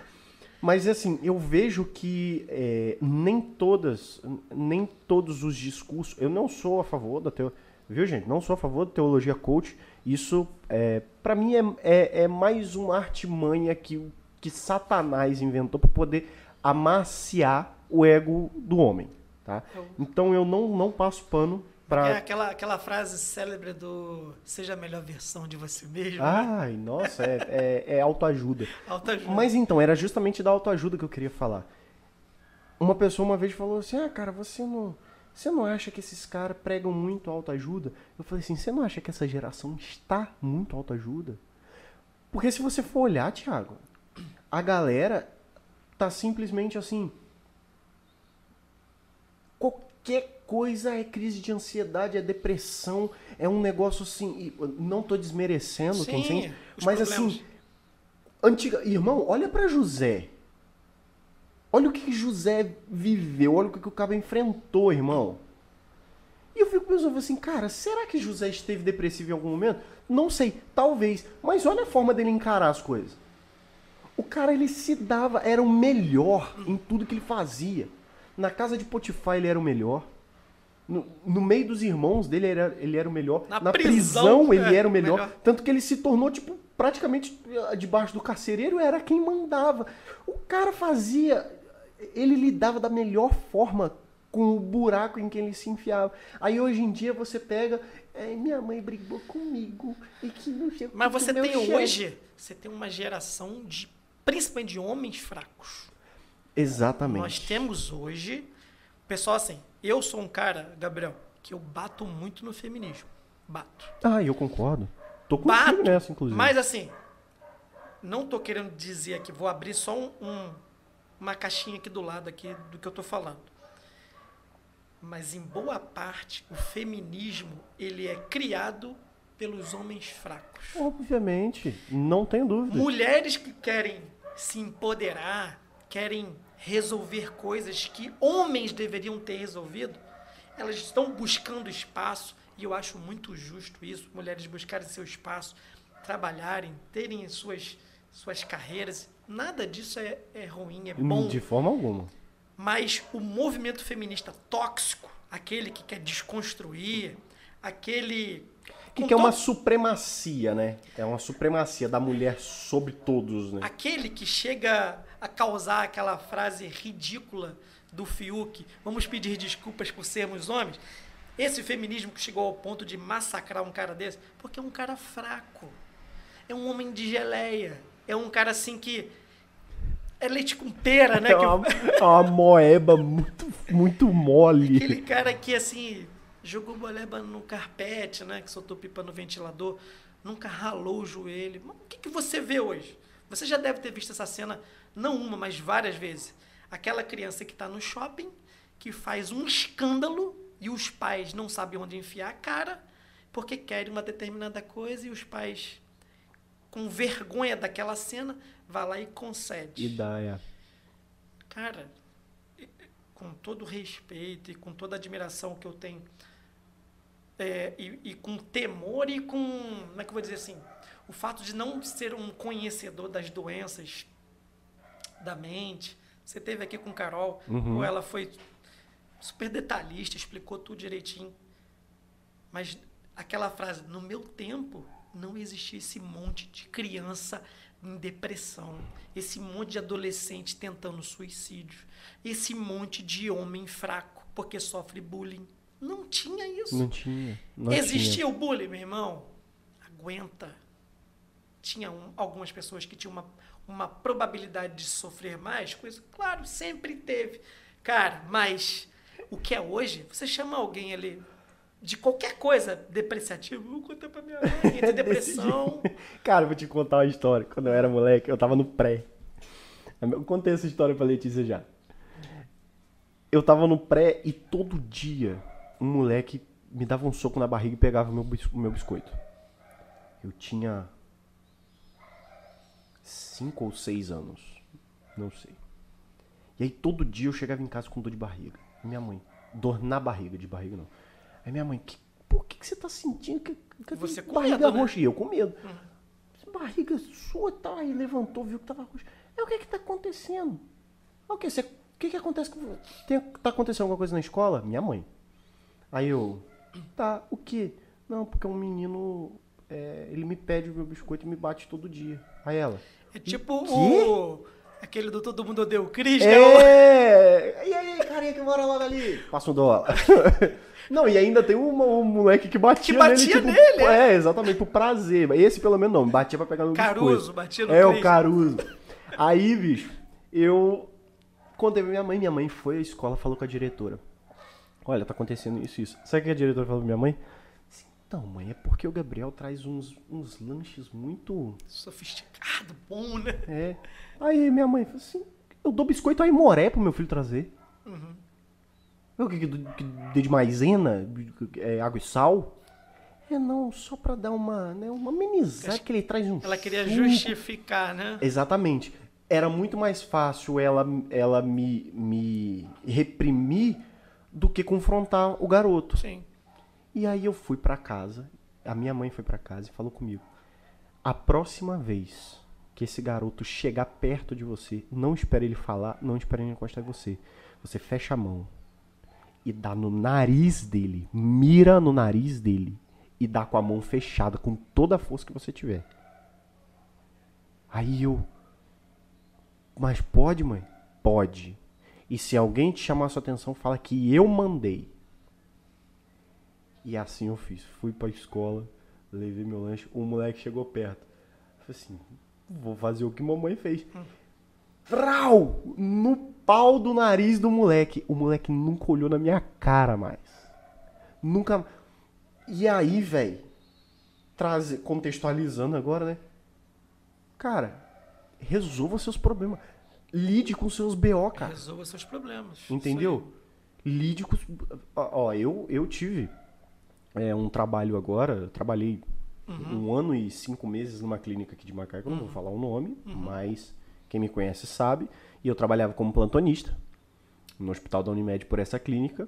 Mas assim, eu vejo que é, nem todas, nem todos os discursos. Eu não sou a favor da teologia. Viu, gente? Não sou a favor da teologia coach. Isso, é, para mim, é, é, é, mais uma artimanha que, que Satanás inventou para poder amaciar o ego do homem. Tá? Então eu não, não passo pano Pra... É aquela, aquela frase célebre do seja a melhor versão de você mesmo. Ai, né? nossa, é, é, é autoajuda. autoajuda. Mas então, era justamente da autoajuda que eu queria falar. Uma pessoa uma vez falou assim: Ah, cara, você não. Você não acha que esses caras pregam muito autoajuda? Eu falei assim: você não acha que essa geração está muito autoajuda? Porque se você for olhar, Thiago, a galera tá simplesmente assim. Qualquer coisa é crise de ansiedade, é depressão, é um negócio assim. Não tô desmerecendo Sim, quem sente, mas problemas. assim. Antiga, irmão, olha para José. Olha o que José viveu, olha o que o cara enfrentou, irmão. E eu fico pensando assim, cara, será que José esteve depressivo em algum momento? Não sei, talvez. Mas olha a forma dele encarar as coisas. O cara, ele se dava, era o melhor em tudo que ele fazia. Na casa de Potifar, ele era o melhor. No, no, meio dos irmãos dele, ele era, ele era o melhor. Na, Na prisão, prisão, *laughs* ele é, era o melhor. melhor. Tanto que ele se tornou, tipo, praticamente eh, debaixo do carcereiro, era quem mandava. O cara fazia. Ele lidava da melhor forma com o buraco em que ele se enfiava. Aí hoje em dia você pega. É, minha mãe brigou comigo. E que não sei Mas você tem chefe. hoje. Você tem uma geração de. Principalmente de homens fracos. Exatamente. Nós temos hoje. Pessoal assim, eu sou um cara, Gabriel, que eu bato muito no feminismo. Bato. Ah, eu concordo. Tô com bato, nessa, inclusive. Mas assim, não tô querendo dizer aqui, vou abrir só um, um, uma caixinha aqui do lado aqui do que eu tô falando. Mas em boa parte, o feminismo, ele é criado pelos homens fracos. Obviamente, não tenho dúvida. Mulheres que querem se empoderar, querem resolver coisas que homens deveriam ter resolvido, elas estão buscando espaço, e eu acho muito justo isso, mulheres buscarem seu espaço, trabalharem, terem suas, suas carreiras. Nada disso é, é ruim, é bom. De forma alguma. Mas o movimento feminista tóxico, aquele que quer desconstruir, aquele que, que é uma supremacia, né? É uma supremacia da mulher sobre todos, né? Aquele que chega a causar aquela frase ridícula do Fiuk, vamos pedir desculpas por sermos homens. Esse feminismo que chegou ao ponto de massacrar um cara desse, porque é um cara fraco. É um homem de geleia. É um cara assim que é leite com pera, né? É uma, é uma moeba muito, muito mole. Aquele cara que, assim, jogou boleba no carpete, né? Que soltou pipa no ventilador, nunca ralou o joelho. Mas o que, que você vê hoje? Você já deve ter visto essa cena, não uma, mas várias vezes. Aquela criança que está no shopping, que faz um escândalo e os pais não sabem onde enfiar a cara, porque querem uma determinada coisa e os pais, com vergonha daquela cena, vai lá e concede. E dá, é. Cara, com todo respeito e com toda admiração que eu tenho é, e, e, com temor e com, como é que eu vou dizer assim, o fato de não ser um conhecedor das doenças da mente. Você teve aqui com Carol, uhum. ela foi super detalhista, explicou tudo direitinho. Mas aquela frase, no meu tempo, não existia esse monte de criança em depressão, esse monte de adolescente tentando suicídio, esse monte de homem fraco porque sofre bullying. Não tinha isso. Não tinha. Não Existia tinha. o bullying, meu irmão. Aguenta. Tinha um, algumas pessoas que tinham uma, uma probabilidade de sofrer mais com isso. Claro, sempre teve. Cara, mas o que é hoje, você chama alguém ali de qualquer coisa depreciativo, vou contar pra minha mãe, de *laughs* depressão. Cara, vou te contar uma história. Quando eu era moleque, eu tava no pré. Eu contei essa história pra Letícia já. Eu tava no pré e todo dia um moleque me dava um soco na barriga e pegava o meu, meu biscoito. Eu tinha cinco ou seis anos, não sei. E aí todo dia eu chegava em casa com dor de barriga. Minha mãe, dor na barriga, de barriga não. Aí minha mãe, que, por que, que você tá sentindo? Que, que você com barriga medo, né? roxa? E eu com medo. Uhum. Barriga sua, tá? Aí levantou, viu que tava roxa. É o que que tá acontecendo? O que, você, o que que acontece com tem, Tá acontecendo alguma coisa na escola? Minha mãe. Aí eu, tá, o que? Não, porque um menino, é, ele me pede o meu biscoito e me bate todo dia. Aí ela, É tipo o. Aquele do Todo Mundo Odeia o Cris, né? É! E aí, carinha que mora logo ali? Passa um dólar. Não, e ainda tem um, um moleque que batia, Que batia nele, tipo, nele, é. exatamente, por prazer. Esse pelo menos não, batia pra pegar no Caruso, biscoito. batia no É, Cris. o Caruso. Aí, bicho, eu contei pra minha mãe, minha mãe foi à escola, falou com a diretora. Olha, tá acontecendo isso isso. Sabe o que a diretora falou pra minha mãe? Assim, Então, mãe, é porque o Gabriel traz uns, uns lanches muito Sofisticado, bom, né? é. Aí minha mãe falou assim: eu dou biscoito aí moré pro meu filho trazer. Uhum. Eu que, que, de maisena, é, água e sal. É não, só pra dar uma, né, uma amenizada que ele traz um Ela queria suco. justificar, né? Exatamente. Era muito mais fácil ela, ela me, me reprimir do que confrontar o garoto. Sim. E aí eu fui pra casa, a minha mãe foi pra casa e falou comigo: "A próxima vez que esse garoto chegar perto de você, não espere ele falar, não espere ele encostar em você. Você fecha a mão e dá no nariz dele, mira no nariz dele e dá com a mão fechada com toda a força que você tiver." Aí eu Mas pode, mãe? Pode. E se alguém te chamar sua atenção, fala que eu mandei. E assim eu fiz. Fui pra escola, levei meu lanche, o moleque chegou perto. Falei assim, vou fazer o que mamãe fez. Trau! No pau do nariz do moleque. O moleque nunca olhou na minha cara mais. Nunca. E aí, velho, trazer, contextualizando agora, né? Cara, resolva seus problemas. Lide com seus BO, cara. Resolva seus problemas. Entendeu? Lide com. os- Ó, eu, eu tive é, um trabalho agora, eu trabalhei um ano e cinco meses numa clínica aqui de Macaco, eu não vou falar o nome, mas quem me conhece sabe. E eu trabalhava como plantonista no hospital da Unimed por essa clínica.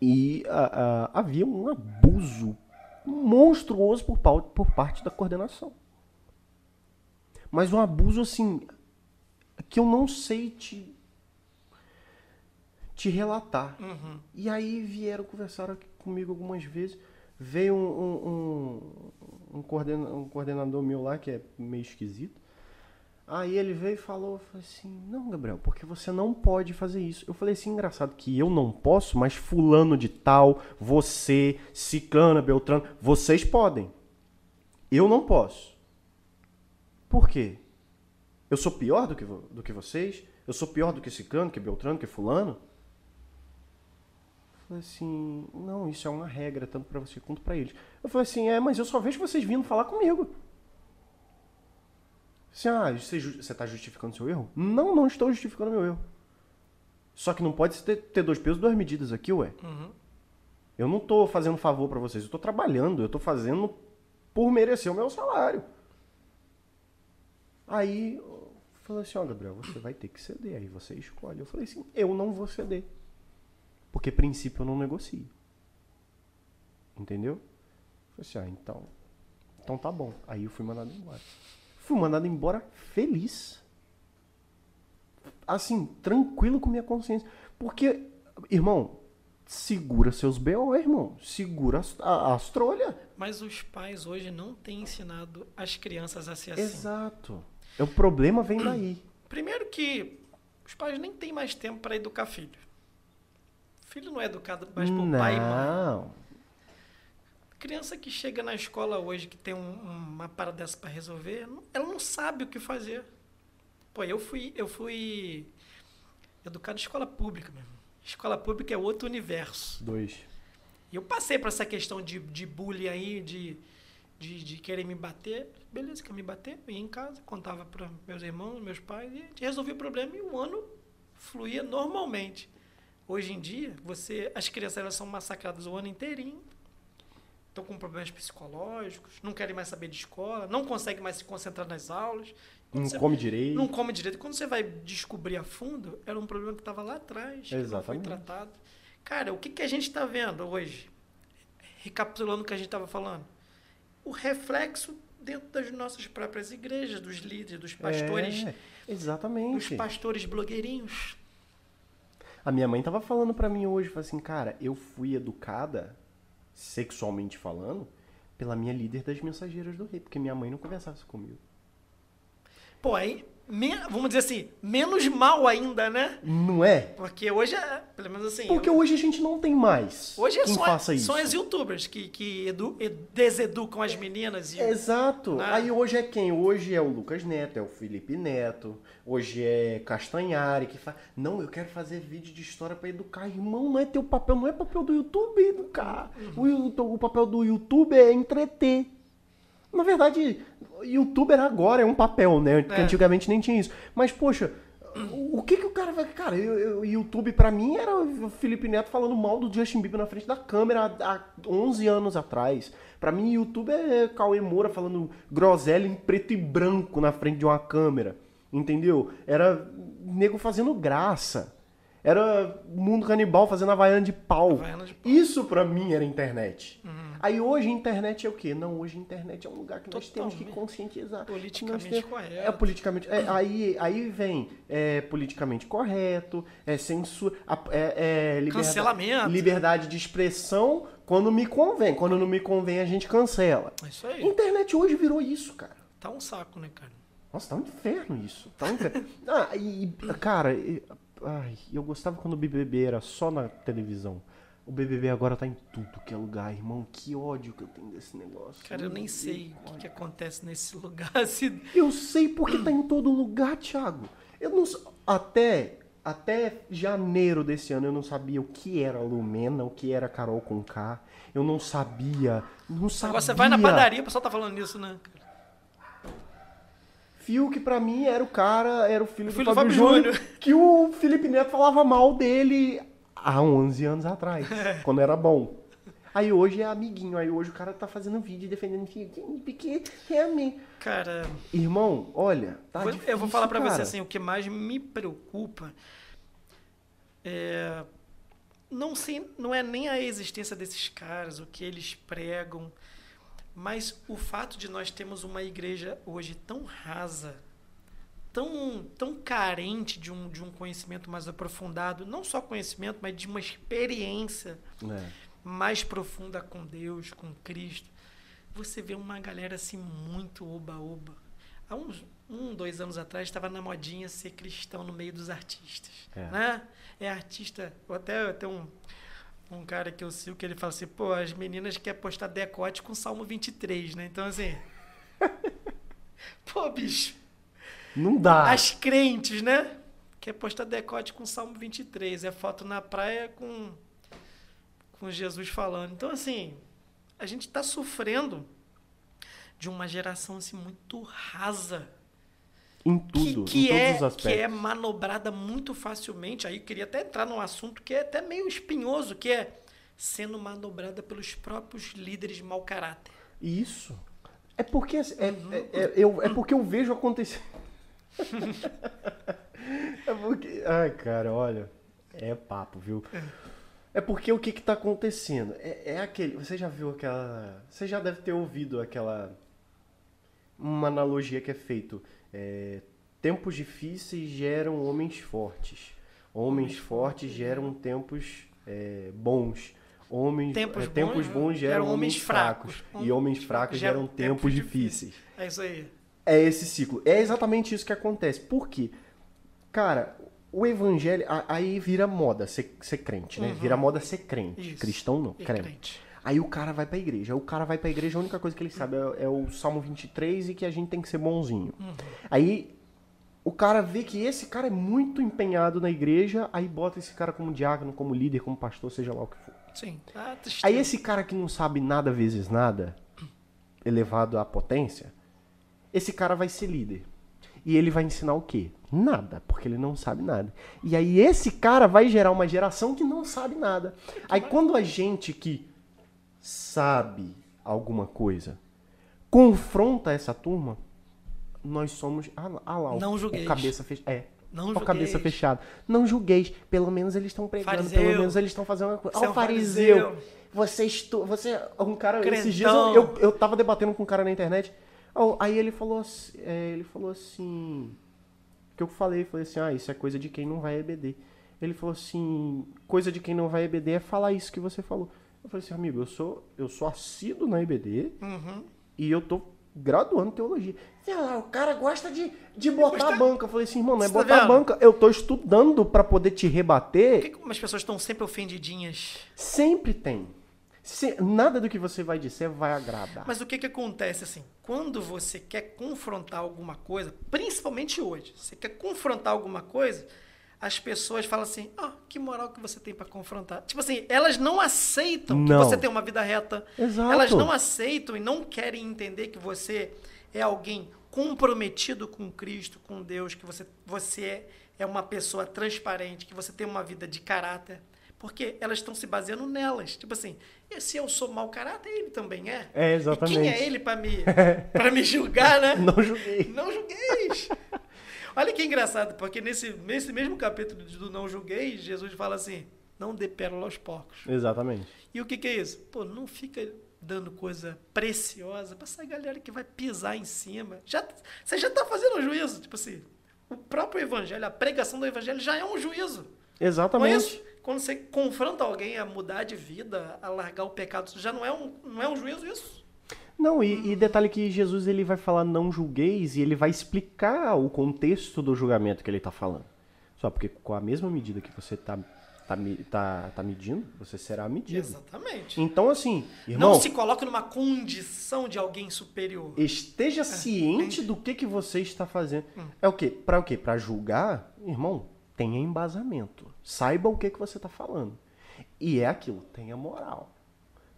E ah, ah, havia um abuso monstruoso por, por parte da coordenação. Mas um abuso assim que eu não sei te te relatar. Uhum. E aí vieram conversar comigo algumas vezes. Veio um, um, um, um coordena- um coordenador meu lá, que é meio esquisito. Aí ele veio e falou, falei assim, não, Gabriel, porque você não pode fazer isso. Eu falei assim, engraçado que eu não posso, mas fulano de tal, você, ciclana, beltrano, vocês podem. Eu não posso. Por quê? Eu sou pior do que, do que vocês? Eu sou pior do que ciclano, que beltrano, que fulano? Eu falei assim, não, isso é uma regra, tanto pra você quanto pra eles. Eu falei assim, é, mas eu só vejo vocês vindo falar comigo. Assim, ah, você, ju- você tá justificando seu erro? Não, não estou justificando meu erro. Só que não pode ter, ter dois pesos, duas medidas aqui, ué. Uhum. Eu não tô fazendo favor pra vocês, eu tô trabalhando, eu tô fazendo por merecer o meu salário. Aí eu falei assim, ó, Gabriel, você vai ter que ceder, aí você escolhe. Eu falei assim, eu não vou ceder. Porque princípio eu não negocio. Entendeu? Eu falei assim, ah, então. Então tá bom. Aí eu fui mandado embora. Fui mandado embora feliz. Assim, tranquilo com minha consciência. Porque, irmão, segura seus BO, irmão. Segura as, a- as trolhas. Mas os pais hoje não têm ensinado as crianças a ser assim. Exato. O problema vem daí. *clears throat* Primeiro que os pais nem têm mais tempo para educar filho. Filho não é educado mais por pai e mãe. Não. Criança que chega na escola hoje que tem um- uma parada dessa para resolver, ela não sabe o que fazer. Pô, eu fui, eu fui educado em escola pública mesmo. Escola pública é outro universo. Dois. E eu passei por essa questão de, de bullying aí, de, de, de querer me bater. Beleza, quer me bater? Eu ia em casa, contava para meus irmãos, meus pais, e resolvia o problema e o ano fluía normalmente. Hoje em dia, você, as crianças elas são massacradas o ano inteirinho, estão com problemas psicológicos, não querem mais saber de escola, não conseguem mais se concentrar nas aulas. Quando Não come direito. não come direito. Quando você vai descobrir a fundo, era um problema que estava lá atrás, que não foi Exatamente. tratado. Cara, o que, que a gente está vendo hoje? Recapitulando o que a gente estava falando. O reflexo dentro das nossas próprias igrejas, dos líderes, dos pastores, É, exatamente. dos pastores blogueirinhos. A minha mãe tava falando pra mim hoje, assim, cara, eu fui educada, sexualmente falando, pela minha líder das mensageiras do rei, porque minha mãe não conversava comigo. Pô, aí, vamos dizer assim, menos mal ainda, né? Não é? Porque hoje é, pelo menos assim. Porque eu- hoje a gente não tem mais hoje é quem só, faça isso. são as youtubers que, que edu- deseducam as meninas. E, Exato. Né? Aí hoje é quem? Hoje é o Lucas Neto, é o Felipe Neto, hoje é Castanhari que faz. Não, eu quero fazer vídeo de história pra educar. Irmão, não é teu papel, não é papel do YouTube educar. O, you- o papel do YouTube é entreter. Na verdade, youtuber agora é um papel, né? Porque É. antigamente nem tinha isso. Mas, poxa, o o que que o cara vai. Cara, eu, eu- YouTube pra mim era o Felipe Neto falando mal do Justin Bieber na frente da câmera há, há 11 anos atrás. Pra mim, YouTube é Cauê Moura falando groselha em preto e branco na frente de uma câmera. Entendeu? Era nego fazendo graça. Era mundo canibal fazendo havaiana de pau. Havaiana de pau. Isso pra mim era internet. Uhum. Aí hoje a internet é o quê? Não, hoje a internet é um lugar que nós temos que conscientizar. Politicamente temos- correto. É politicamente. é, aí, aí vem é, politicamente correto, é censura, é, é liberdade, Cancelamento. liberdade de expressão quando me convém. Quando não me convém, a gente cancela. É isso aí. Internet hoje virou isso, cara. Tá um saco, né, cara? Nossa, tá um inferno isso. Tá um inferno. *laughs* ah, e, cara, ai, eu gostava quando o BBB era só na televisão. O BBB agora tá em tudo que é lugar, irmão. Que ódio que eu tenho desse negócio. Cara, eu nem sei o que, que acontece nesse *laughs* lugar. Se... Eu sei porque tá em todo lugar, Thiago. Eu não até até janeiro desse ano eu não sabia o que era Lumena, o que era Carol com K. Eu não sabia, não sabia. Agora você vai na padaria, o pessoal tá falando nisso, né? Fiuk pra mim era o cara, era o filho, O filho do Fábio Fábio Júnior, *laughs* que o Felipe Neto falava mal dele há 11 anos atrás, *laughs* quando era bom. Aí hoje é amiguinho, aí hoje o cara tá fazendo vídeo defendendo Fiuk, porque realmente... Cara, Irmão, olha, tá vou- difícil, eu vou falar pra você cara. assim, o que mais me preocupa é não sei, não é nem a existência desses caras, o que eles pregam, mas o fato de nós termos uma igreja hoje tão rasa, tão, tão carente de um, de um conhecimento mais aprofundado, não só conhecimento, mas de uma experiência É. mais profunda com Deus, com Cristo, você vê uma galera assim muito oba-oba. Há uns um, dois anos atrás estava na modinha ser cristão no meio dos artistas. É. Né? É artista. Até tem um, um cara que eu sigo que ele fala assim, pô, as meninas querem postar decote com Salmo 23, né? Então assim. *laughs* pô, bicho. Não dá. As crentes, né? Quer postar decote com Salmo 23. É foto na praia com, com Jesus falando. Então, assim, a gente está sofrendo de uma geração assim, muito rasa. Em Que, tudo, que, em todos é, os aspectos. que é manobrada muito facilmente. Aí eu queria até entrar num assunto que é até meio espinhoso, que é sendo manobrada pelos próprios líderes mau caráter. Isso. É porque, assim, é, é, é- eu, é porque eu vejo acontecer. *laughs* é porque. Ai, cara, olha. É papo, viu? É porque o que que tá acontecendo? É, é aquele. Você já viu aquela. Você já deve ter ouvido aquela. Uma analogia que é feito. É, tempos difíceis geram homens fortes. Homens fortes geram tempos é, bons. Homens, Tempos é, tempos bons bons geram homens fracos. fracos. E homens fracos geram tempos difíceis. É isso aí. É esse ciclo. É exatamente isso que acontece. Por quê? Cara, o evangelho. Aí vira moda ser, ser crente, né? Uhum. Vira moda ser crente. Isso. Cristão não, crente. crente. Aí o cara vai pra igreja. O cara vai pra igreja, a única coisa que ele sabe é, é o Salmo 23 e que a gente tem que ser bonzinho. Uhum. Aí o cara vê que esse cara é muito empenhado na igreja, aí bota esse cara como diácono, como líder, como pastor, seja lá o que for. Sim. Ah. Aí esse cara que não sabe nada vezes nada, elevado à potência, esse cara vai ser líder. E ele vai ensinar o quê? Nada, porque ele não sabe nada. E aí esse cara vai gerar uma geração que não sabe nada. Aí quando a gente que sabe alguma coisa confronta essa turma, nós somos ah, ah lá, o- Não o julgueis. cabeça fechada. É. Não a cabeça julgueis. fechada. Não julgueis. Pelo menos eles estão pregando. Fariseu. Pelo menos eles estão fazendo uma coisa. Você Ó, é o um fariseu. fariseu. Você estu... Você. Um cara. Crentão. Esses dias eu, eu, eu tava debatendo com um cara na internet. Oh, Aí ele falou, assim- é, ele falou assim, que eu falei, falei assim, ah, isso é coisa de quem não vai EBD. Ele falou assim, coisa de quem não vai EBD é falar isso que você falou. Eu falei assim, amigo, eu sou, eu sou assíduo na EBD Uhum. e eu tô graduando teologia. Sei lá, o cara gosta de, de botar a banca. Eu falei assim, irmão, não é Você tá botar a vendo? banca. Eu tô estudando pra poder te Por rebater. que como as pessoas estão sempre ofendidinhas? Sempre tem. Se- nada do que você vai dizer vai agradar. Mas o que que acontece assim? Quando você quer confrontar alguma coisa, principalmente hoje, você quer confrontar alguma coisa, as pessoas falam assim: "Ah, que moral que você tem pra confrontar?". Tipo assim, elas não aceitam Não. que você tem uma vida reta. Exato. Elas não aceitam e não querem entender que você é alguém comprometido com Cristo, com Deus, que você você é, uma pessoa transparente, que você tem uma vida de caráter. Porque elas estão se baseando nelas. Tipo assim, e se eu sou mau caráter, ele também é. É, E exatamente. quem é ele para me, *laughs* pra me julgar, né? Não julguei. Não julgueis. Olha que engraçado, porque nesse, nesse mesmo capítulo do Não Julgueis, Jesus fala assim: não dê pérola aos porcos. Exatamente. E o que, que é isso? Pô, não fica dando coisa preciosa pra essa galera que vai pisar em cima. Já, você já tá fazendo um juízo. Tipo assim, o próprio evangelho, a pregação do evangelho já é um juízo. É Exatamente. isso? Quando você confronta alguém a mudar de vida, a largar o pecado, já não é um, não é um juízo isso? Não, e, e detalhe que Jesus ele vai falar não julgueis e ele vai explicar o contexto do julgamento que ele tá falando. Só porque com a mesma medida que você tá, tá, me- tá, tá medindo, você será medido. Exatamente. Então, assim, irmão, Não se coloque numa condição de alguém superior. esteja ciente do que, que você está fazendo. É o quê? Pra o quê? Pra julgar? Irmão, tenha embasamento. Saiba o que, que você está falando. E é aquilo, tenha moral.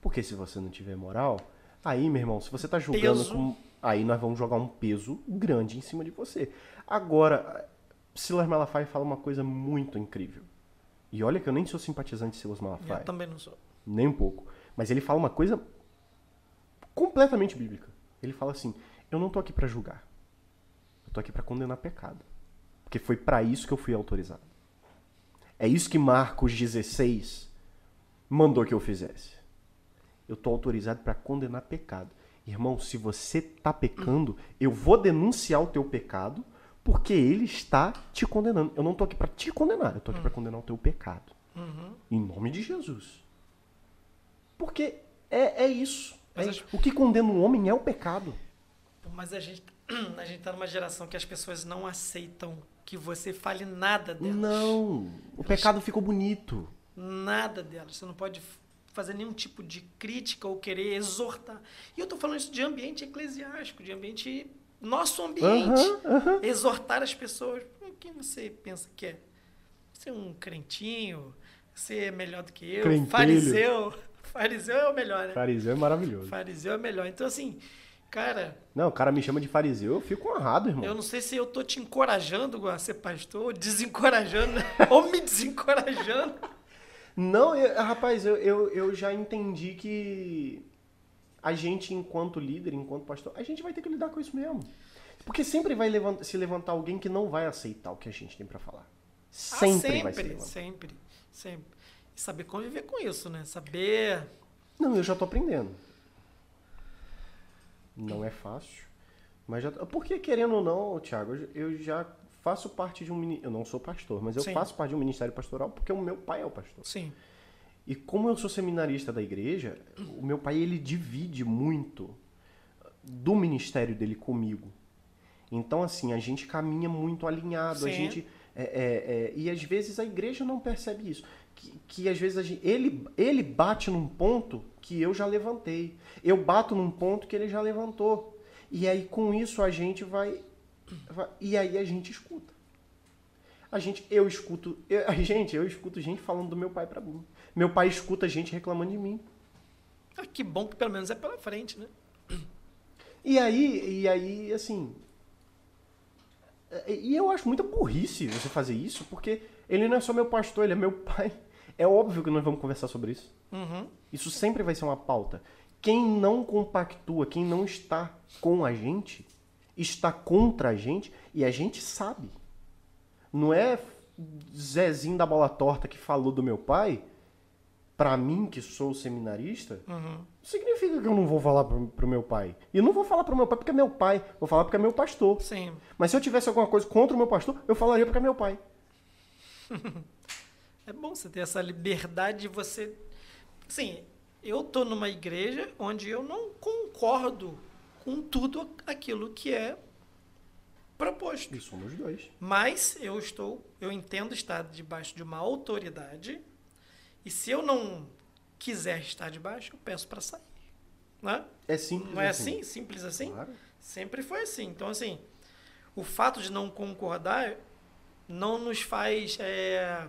Porque se você não tiver moral, aí, meu irmão, se você tá julgando Peso. com. Aí nós vamos jogar um peso grande em cima de você. Agora, Silas Malafaia fala uma coisa muito incrível. E olha que eu nem sou simpatizante de Silas Malafaia. Eu também não sou. Nem um pouco. Mas ele fala uma coisa completamente bíblica. Ele fala assim: Eu não tô aqui pra julgar. Eu tô aqui pra condenar pecado. Porque foi pra isso que eu fui autorizado. É isso que Marcos 16 mandou que eu fizesse. Eu tô autorizado pra condenar pecado. Irmão, se você tá pecando, eu vou denunciar o teu pecado, porque ele está te condenando. Eu não tô aqui pra te condenar, eu tô aqui pra condenar o teu pecado. Em nome de Jesus. Porque é, é isso. É isso. O que condena o homem é o pecado. Mas a gente, *clears throat* a gente tá numa geração que as pessoas não aceitam que você fale nada delas. Não. O pecado ficou bonito. Nada delas. Você não pode fazer nenhum tipo de crítica ou querer exortar. E eu tô falando isso de ambiente eclesiástico, de ambiente. Nosso ambiente. Aham, aham. Exortar as pessoas. "Hum, Quem você pensa que é? Você é um crentinho? Você é melhor do que eu? Crentelho. Fariseu. *laughs* Fariseu é o melhor, né? Fariseu é maravilhoso. Fariseu é melhor. Então, assim, cara, Não, o cara me chama de fariseu, eu fico honrado, irmão. eu não sei se eu tô te encorajando a ser pastor, ou desencorajando, *laughs* ou me desencorajando. Não, eu- rapaz, eu, eu, eu já entendi que a gente, enquanto líder, enquanto pastor, a gente vai ter que lidar com isso mesmo. Porque sempre vai se levantar alguém que não vai aceitar o que a gente tem pra falar. Sempre, ah, vai se sempre, levantar. sempre, sempre. E saber conviver com isso, né? Saber. Não, eu já tô aprendendo. Não é fácil. Mas já. Porque, querendo ou não, Thiago, eu já faço parte de um. Eu não sou pastor, mas eu Sim. faço parte de um ministério pastoral porque o meu pai é o pastor. Sim. E como eu sou seminarista da igreja, o meu pai ele divide muito do ministério dele comigo. Então, assim, a gente caminha muito alinhado, a Sim. gente. é, é, é, e às vezes a igreja não percebe isso. Que, que às vezes a gente- ele, ele bate num ponto que eu já levantei. Eu bato num ponto que ele já levantou. E aí com isso a gente vai. E aí a gente escuta. A gente, eu escuto, eu- a *laughs* gente, eu escuto gente falando do meu pai pra mim. Meu pai escuta gente reclamando de mim. Ah, que bom que pelo menos é pela frente, né? E aí, e aí, assim. E eu acho muita burrice você fazer isso, porque ele não é só meu pastor, ele é meu *laughs* pai. É óbvio que nós vamos conversar sobre isso. Uhum. Isso sempre vai ser uma pauta. Quem não compactua, quem não está com a gente, está contra a gente e a gente sabe. Não é Zezinho da bola torta que falou do meu pai pra mim, que sou seminarista, Uhum. significa que eu não vou falar pro, pro meu pai. E eu não vou falar pro meu pai porque é meu pai, vou falar porque é meu pastor. Sim. Mas se eu tivesse alguma coisa contra o meu pastor, eu falaria porque é meu pai. *laughs* É bom você ter essa liberdade de você. Sim, eu tô numa igreja onde eu não concordo com tudo aquilo que é proposto. E somos dois. Mas eu estou, eu entendo estar debaixo de uma autoridade. E se eu não quiser estar debaixo, eu peço para sair. Né? É simples Não é assim? Simples assim? Claro. Sempre foi assim. Então, assim, o fato de não concordar não nos faz é,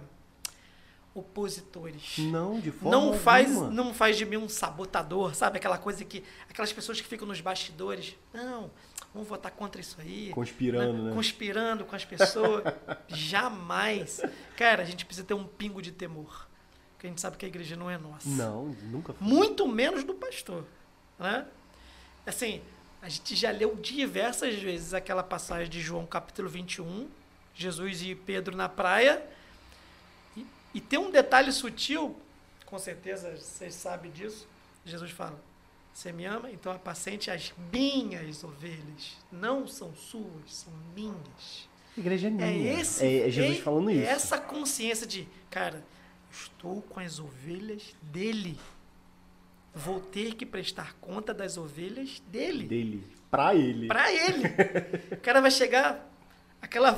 opositores. Não, de forma Não faz, alguma. não faz de mim um sabotador, sabe? Aquela coisa que. Aquelas pessoas que ficam nos bastidores. Não, vamos votar contra isso aí. Conspirando, né? Conspirando com as pessoas. *laughs* Jamais. Cara, a gente precisa ter um pingo de temor. Porque a gente sabe que a igreja não é nossa. Não, nunca foi. Muito menos do pastor. Né? Assim, a gente já leu diversas vezes aquela passagem de João capítulo 21, Jesus e Pedro na praia. E, tem um detalhe sutil, com certeza vocês sabem disso. Jesus fala: Você me ama? Então apacente as minhas ovelhas. Não são suas, são minhas. A igreja é minha. É esse. É, é Jesus é- falando isso. É essa consciência de, cara, estou com as ovelhas dele. Vou ter que prestar conta das ovelhas dele. Dele. Pra ele. Pra ele. o cara vai chegar aquela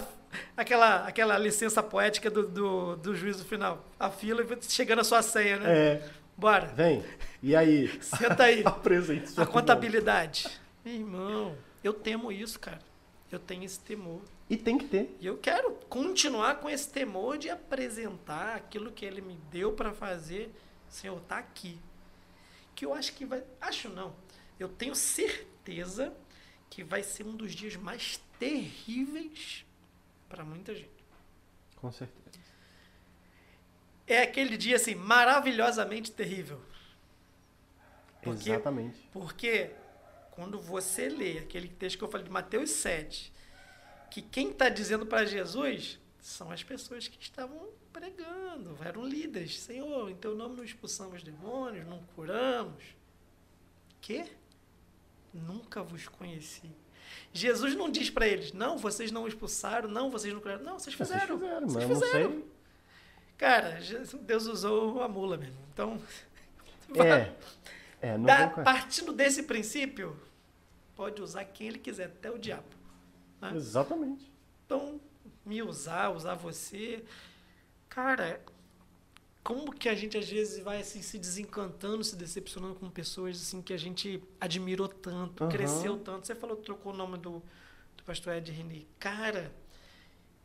aquela aquela licença poética do, do, do juízo final. A fila e chegando a sua senha, né? É. Bora. Vem. E aí? Senta aí. *laughs* Apresente A contabilidade. Meu irmão, eu temo isso, cara. Eu tenho esse temor. E tem que ter. E eu quero continuar com esse temor de apresentar aquilo que ele me deu para fazer. Senhor, tá aqui. Que eu acho que vai. Acho não. Eu tenho certeza que vai ser um dos dias mais terríveis para muita gente. Com certeza. É aquele dia assim, maravilhosamente terrível. Porque- Exatamente. Porque quando você lê aquele texto que eu falei de Mateus 7, que quem está dizendo para Jesus são as pessoas que estavam pregando, eram líderes. Senhor, em teu nome não expulsamos demônios, não curamos. Que? Nunca vos conheci. Jesus não diz para eles, não, vocês não expulsaram, não, vocês não curaram. Não, vocês Vocês fizeram. fizeram, mas Vocês eu não fizeram. sei. Cara, Deus usou a mula mesmo. Então, *laughs* É. É, não da- partindo desse princípio, pode usar quem ele quiser, até o diabo. né? Exatamente. Então, me usar, usar você. Cara, como que a gente às vezes vai assim, se desencantando, se decepcionando com pessoas assim que a gente admirou tanto, Aham. cresceu tanto. Você falou, trocou o nome do, do pastor Ed Reni. Cara,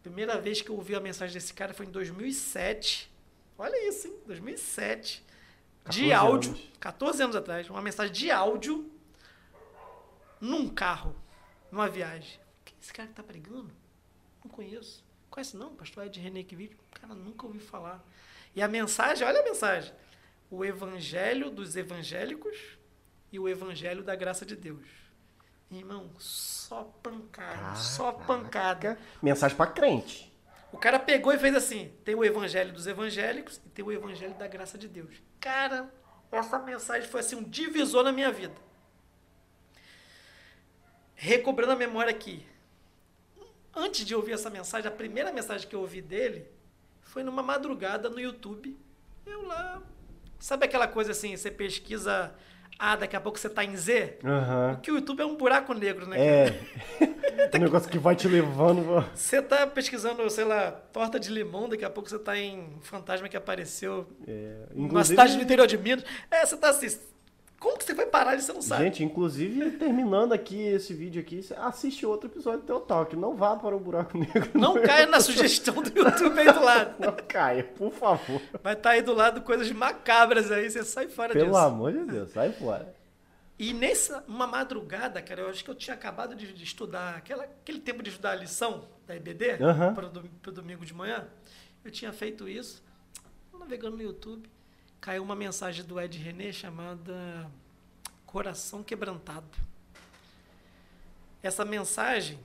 primeira vez que eu ouvi a mensagem desse cara foi em 2007. Olha isso, hein? 2007. De 14 áudio, anos. 14 anos atrás, uma mensagem de áudio num carro, numa viagem. Quem é esse cara que tá pregando? Não conheço. Conhece não? Pastor Ed René Kivit? Cara, nunca ouvi falar. E a mensagem, olha a mensagem. O evangelho dos evangélicos e o evangelho da graça de Deus. Irmão, só pancada, só pancada. Mensagem pra crente. O cara pegou e fez assim: tem o evangelho dos evangélicos e tem o evangelho da graça de Deus. Cara, essa mensagem foi assim um divisor na minha vida. Recobrando a memória aqui. Antes de ouvir essa mensagem, a primeira mensagem que eu ouvi dele foi numa madrugada no YouTube. Eu lá. Sabe aquela coisa assim, você pesquisa A, daqui a pouco você tá em Z? Aham. Porque o YouTube é um buraco negro, né? É. *laughs* um negócio que vai te levando. Você tá pesquisando, sei lá, torta de limão, daqui a pouco você tá em fantasma que apareceu É, numa cidade do interior de Minas. É, você tá assim. Como que você vai parar e você não sabe? Gente, inclusive, terminando aqui esse vídeo aqui, assiste outro episódio do Teu Talk. Não vá para o buraco negro. Não caia na sugestão do YouTube aí do lado. Não caia, por favor. Vai estar aí do lado coisas macabras aí, você sai fora Pelo disso. amor de Deus, sai fora. E nessa uma madrugada, cara, eu acho que eu tinha acabado de, de estudar, aquela, aquele tempo de estudar a lição da EBD, Aham. para o domingo de manhã. Eu tinha feito isso, navegando no YouTube, caiu uma mensagem do Ed René chamada Coração Quebrantado. Essa mensagem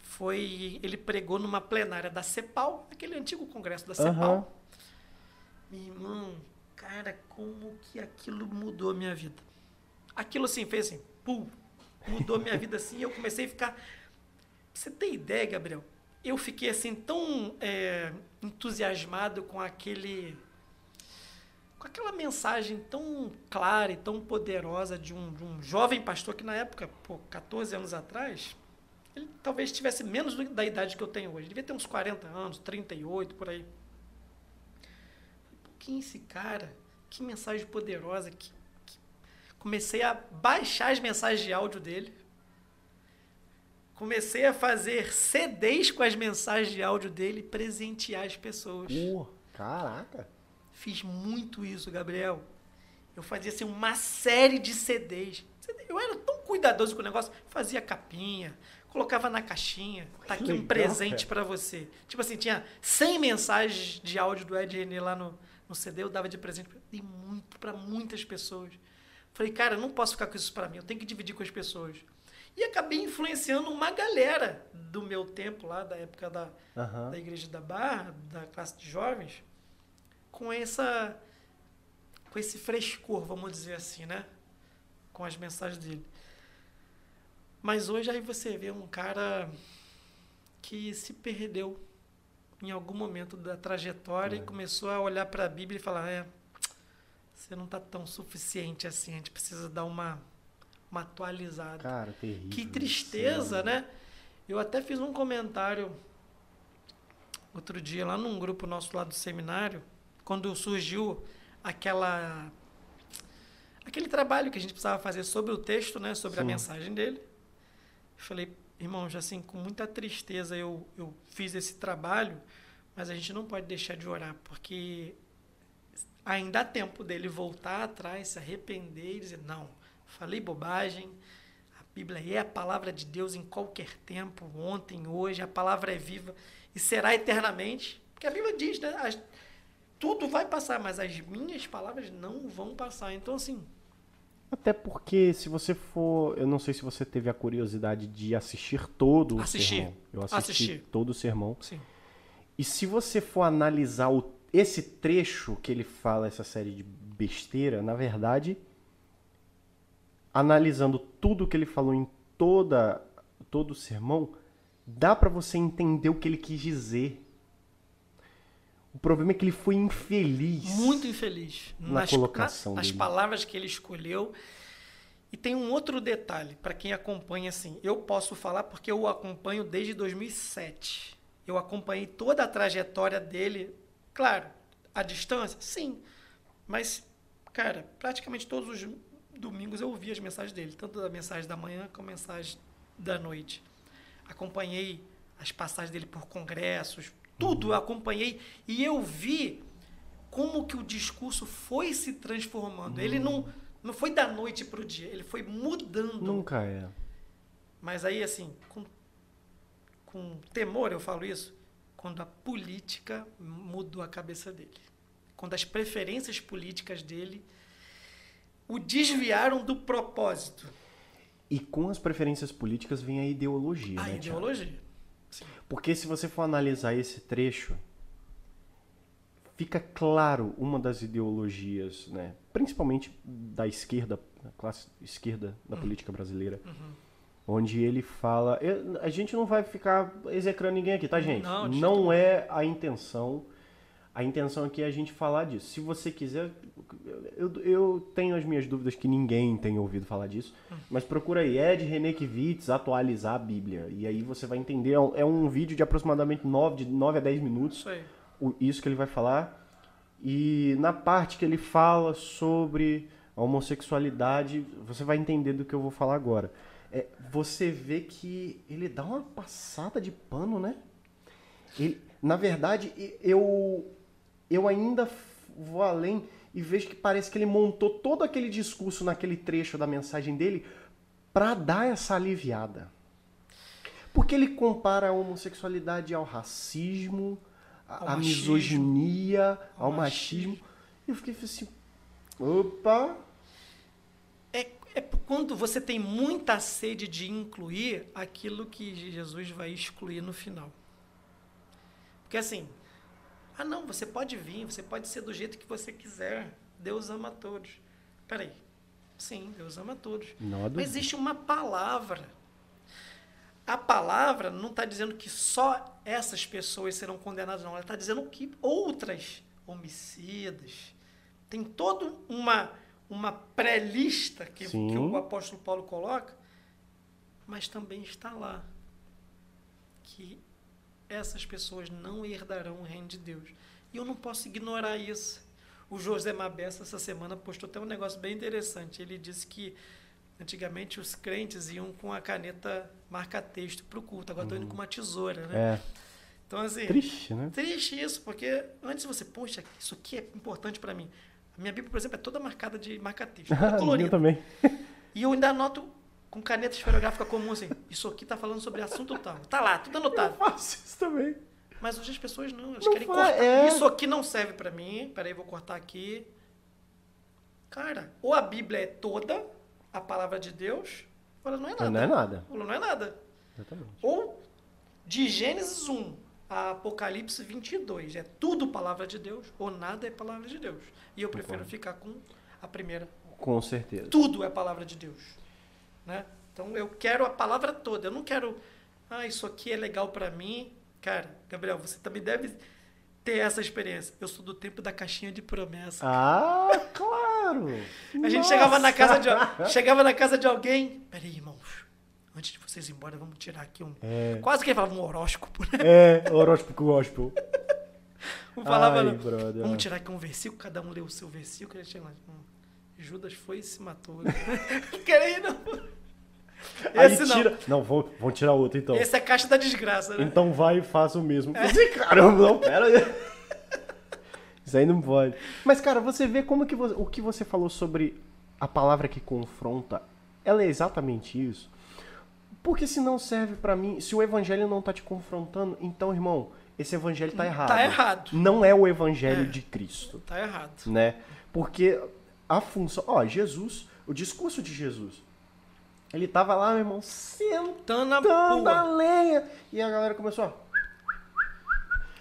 foi. Ele pregou numa plenária da CEPAL, aquele antigo congresso da CEPAL. Aham. Meu irmão, cara, como que aquilo mudou a minha vida. Aquilo assim, fez assim, pum, mudou a minha vida assim, e eu comecei a ficar. Você tem ideia, Gabriel? Eu fiquei assim tão é, entusiasmado com aquele. Com aquela mensagem tão clara e tão poderosa de um, de um jovem pastor que na época, pô, 14 anos atrás, ele talvez tivesse menos da idade que eu tenho hoje. Devia ter uns 40 anos, 38, por aí. Quem é esse cara? Que mensagem poderosa. Que, que- Comecei a baixar as mensagens de áudio dele. Comecei a fazer CDs com as mensagens de áudio dele e presentear as pessoas. Pô, caraca. Fiz muito isso, Gabriel. Eu fazia assim, uma série de CDs. Eu era tão cuidadoso com o negócio. Fazia capinha, colocava na caixinha. Tá aqui um presente pra você. Tipo assim, tinha 100 mensagens de áudio do Ed René lá no, no CD. Eu dava de presente. Dei muito pra muitas pessoas. Falei, cara, eu não posso ficar com isso pra mim. Eu tenho que dividir com as pessoas. E acabei influenciando uma galera do meu tempo lá, da época da, Aham. da Igreja da Barra, da classe de jovens, com essa com esse frescor, vamos dizer assim, né? Com as mensagens dele. Mas hoje aí você vê um cara que se perdeu em algum momento da trajetória e começou a olhar para a Bíblia e falar: é, você não está tão suficiente assim, a gente precisa dar uma, uma atualizada. Cara, terrível. Que tristeza, Sim. né? Eu até fiz um comentário outro dia lá num grupo nosso lá do seminário, quando surgiu aquela aquele trabalho que a gente precisava fazer sobre o texto, né, sobre a Sim. mensagem dele. Eu falei, irmãos, assim, com muita tristeza eu, eu fiz esse trabalho, mas a gente não pode deixar de orar, porque ainda há tempo dele voltar atrás, se arrepender e dizer, não, falei bobagem, a Bíblia é a palavra de Deus em qualquer tempo, ontem, hoje, a palavra é viva e será eternamente. Porque a Bíblia diz, né? Tudo vai passar, mas as minhas palavras não vão passar. Então, assim, Até porque se você for, eu não sei se você teve a curiosidade de assistir todo o Assisti. sermão. Eu assisti, Assisti. todo o sermão. sim. E se você for analisar o- esse trecho que ele fala, essa série de besteira, na verdade, analisando tudo que ele falou em toda todo o sermão, dá pra você entender o que ele quis dizer. O problema é que ele foi infeliz. Muito infeliz Na colocação nas dele. palavras que ele escolheu. E tem um outro detalhe para quem acompanha assim. Eu posso falar porque eu o acompanho desde 2007. Eu acompanhei toda a trajetória dele, claro, à distância, sim. Mas, cara, praticamente todos os domingos eu ouvi as mensagens dele, tanto da mensagem da manhã como a mensagem da noite. Acompanhei as passagens dele por congressos, tudo eu acompanhei e eu vi como que o discurso foi se transformando. Ele não, não foi da noite para o dia, ele foi mudando. Nunca é. Mas aí, assim, com, com temor eu falo isso, quando a política mudou a cabeça dele. Quando as preferências políticas dele o desviaram do propósito. E com as preferências políticas vem a ideologia, A né, Thiago? Porque se você for analisar esse trecho, fica claro uma das ideologias, né, principalmente da esquerda, da classe esquerda da Uhum. política brasileira, onde ele fala, a gente não vai ficar execrando ninguém aqui, tá, gente? Não, não é a intenção. A intenção aqui é a gente falar disso. Se você quiser, eu, eu tenho as minhas dúvidas que ninguém tem ouvido falar disso, mas procura aí, Ed Renekiewicz atualizar a Bíblia. E aí você vai entender, é um, é vídeo de aproximadamente 9, de 9 a 10 minutos, Isso aí. o- isso que ele vai falar. E na parte que ele fala sobre a homossexualidade, você vai entender do que eu vou falar agora. É, você vê que ele dá uma passada de pano, né? Ele, na verdade, eu, eu ainda vou além e vejo que parece que ele montou todo aquele discurso naquele trecho da mensagem dele para dar essa aliviada. Porque ele compara a homossexualidade ao racismo, à machismo. misoginia, ao, Ao machismo. E eu fiquei assim, opa, É, é quando você tem muita sede de incluir aquilo que Jesus vai excluir no final. Porque assim, ah não, você pode vir, você pode ser do jeito que você quiser. Deus ama a todos. Peraí. Sim, Deus ama a todos. Mas existe uma palavra. A palavra não está dizendo que só essas pessoas serão condenadas, não. Ela está dizendo que outras homicidas. Tem toda uma, uma pré-lista que, que o apóstolo Paulo coloca, mas também está lá que essas pessoas não herdarão o reino de Deus. E eu não posso ignorar isso. O José Mabessa, essa semana, postou até um negócio bem interessante. Ele disse que antigamente os crentes iam com a caneta marca-texto para o culto, agora estão indo com uma tesoura, né? É, Então, assim, triste, né? triste isso, porque antes você, poxa, isso aqui é importante para mim. A minha Bíblia, por exemplo, é toda marcada de marca-texto, toda *laughs* Eu colorida. também. E eu ainda anoto com caneta esferográfica comum, assim, isso aqui tá falando sobre assunto tal. Tá lá, tudo anotado. Faço isso também. Mas hoje as pessoas não, elas Não querem fa- cortar. é. Isso aqui não serve pra mim. Peraí, vou cortar aqui. Cara, ou a Bíblia é toda a palavra de Deus, ou ela não é nada. Não é nada. Ou ela não é nada. Exatamente. Ou de Gênesis 1 a Apocalipse 22, é tudo palavra de Deus, ou nada é palavra de Deus. E eu prefiro Concordo. ficar com a primeira. Com certeza. Tudo é palavra de Deus. Né? Então eu quero a palavra toda. Eu não quero, ah, isso aqui é legal pra mim. Cara, Gabriel, você também deve ter essa experiência. Eu sou do tempo da caixinha de promessa. Ah, claro! A gente chegava na casa de chegava na casa de alguém. Peraí, irmãos. Antes de vocês ir embora, vamos tirar aqui um. É, Quase que ele falava um horóscopo, né? é horóscopo gospel. *laughs* Não falava, Ai, não. brother. Vamos tirar aqui um versículo, cada um lê o seu versículo. A gente lá, hum, Judas foi e se matou. *laughs* Não. Aí Esse não. tira. Não, vão, vão tirar outro então. Esse é a caixa da desgraça, né? Então vai e faça o mesmo. Esse caramba, não, pera aí. Isso aí não pode. Mas, cara, você vê como que você, o que você falou sobre a palavra que confronta, ela é exatamente isso. Porque se não serve pra mim, se o evangelho não tá te confrontando, então, irmão, esse evangelho tá errado. Tá errado. Não é o evangelho É. de Cristo, Tá errado. né? Porque a função, ó, Jesus, o discurso de Jesus, ele tava lá, meu irmão, sentando tanta pua. lenha. E a galera começou, ó.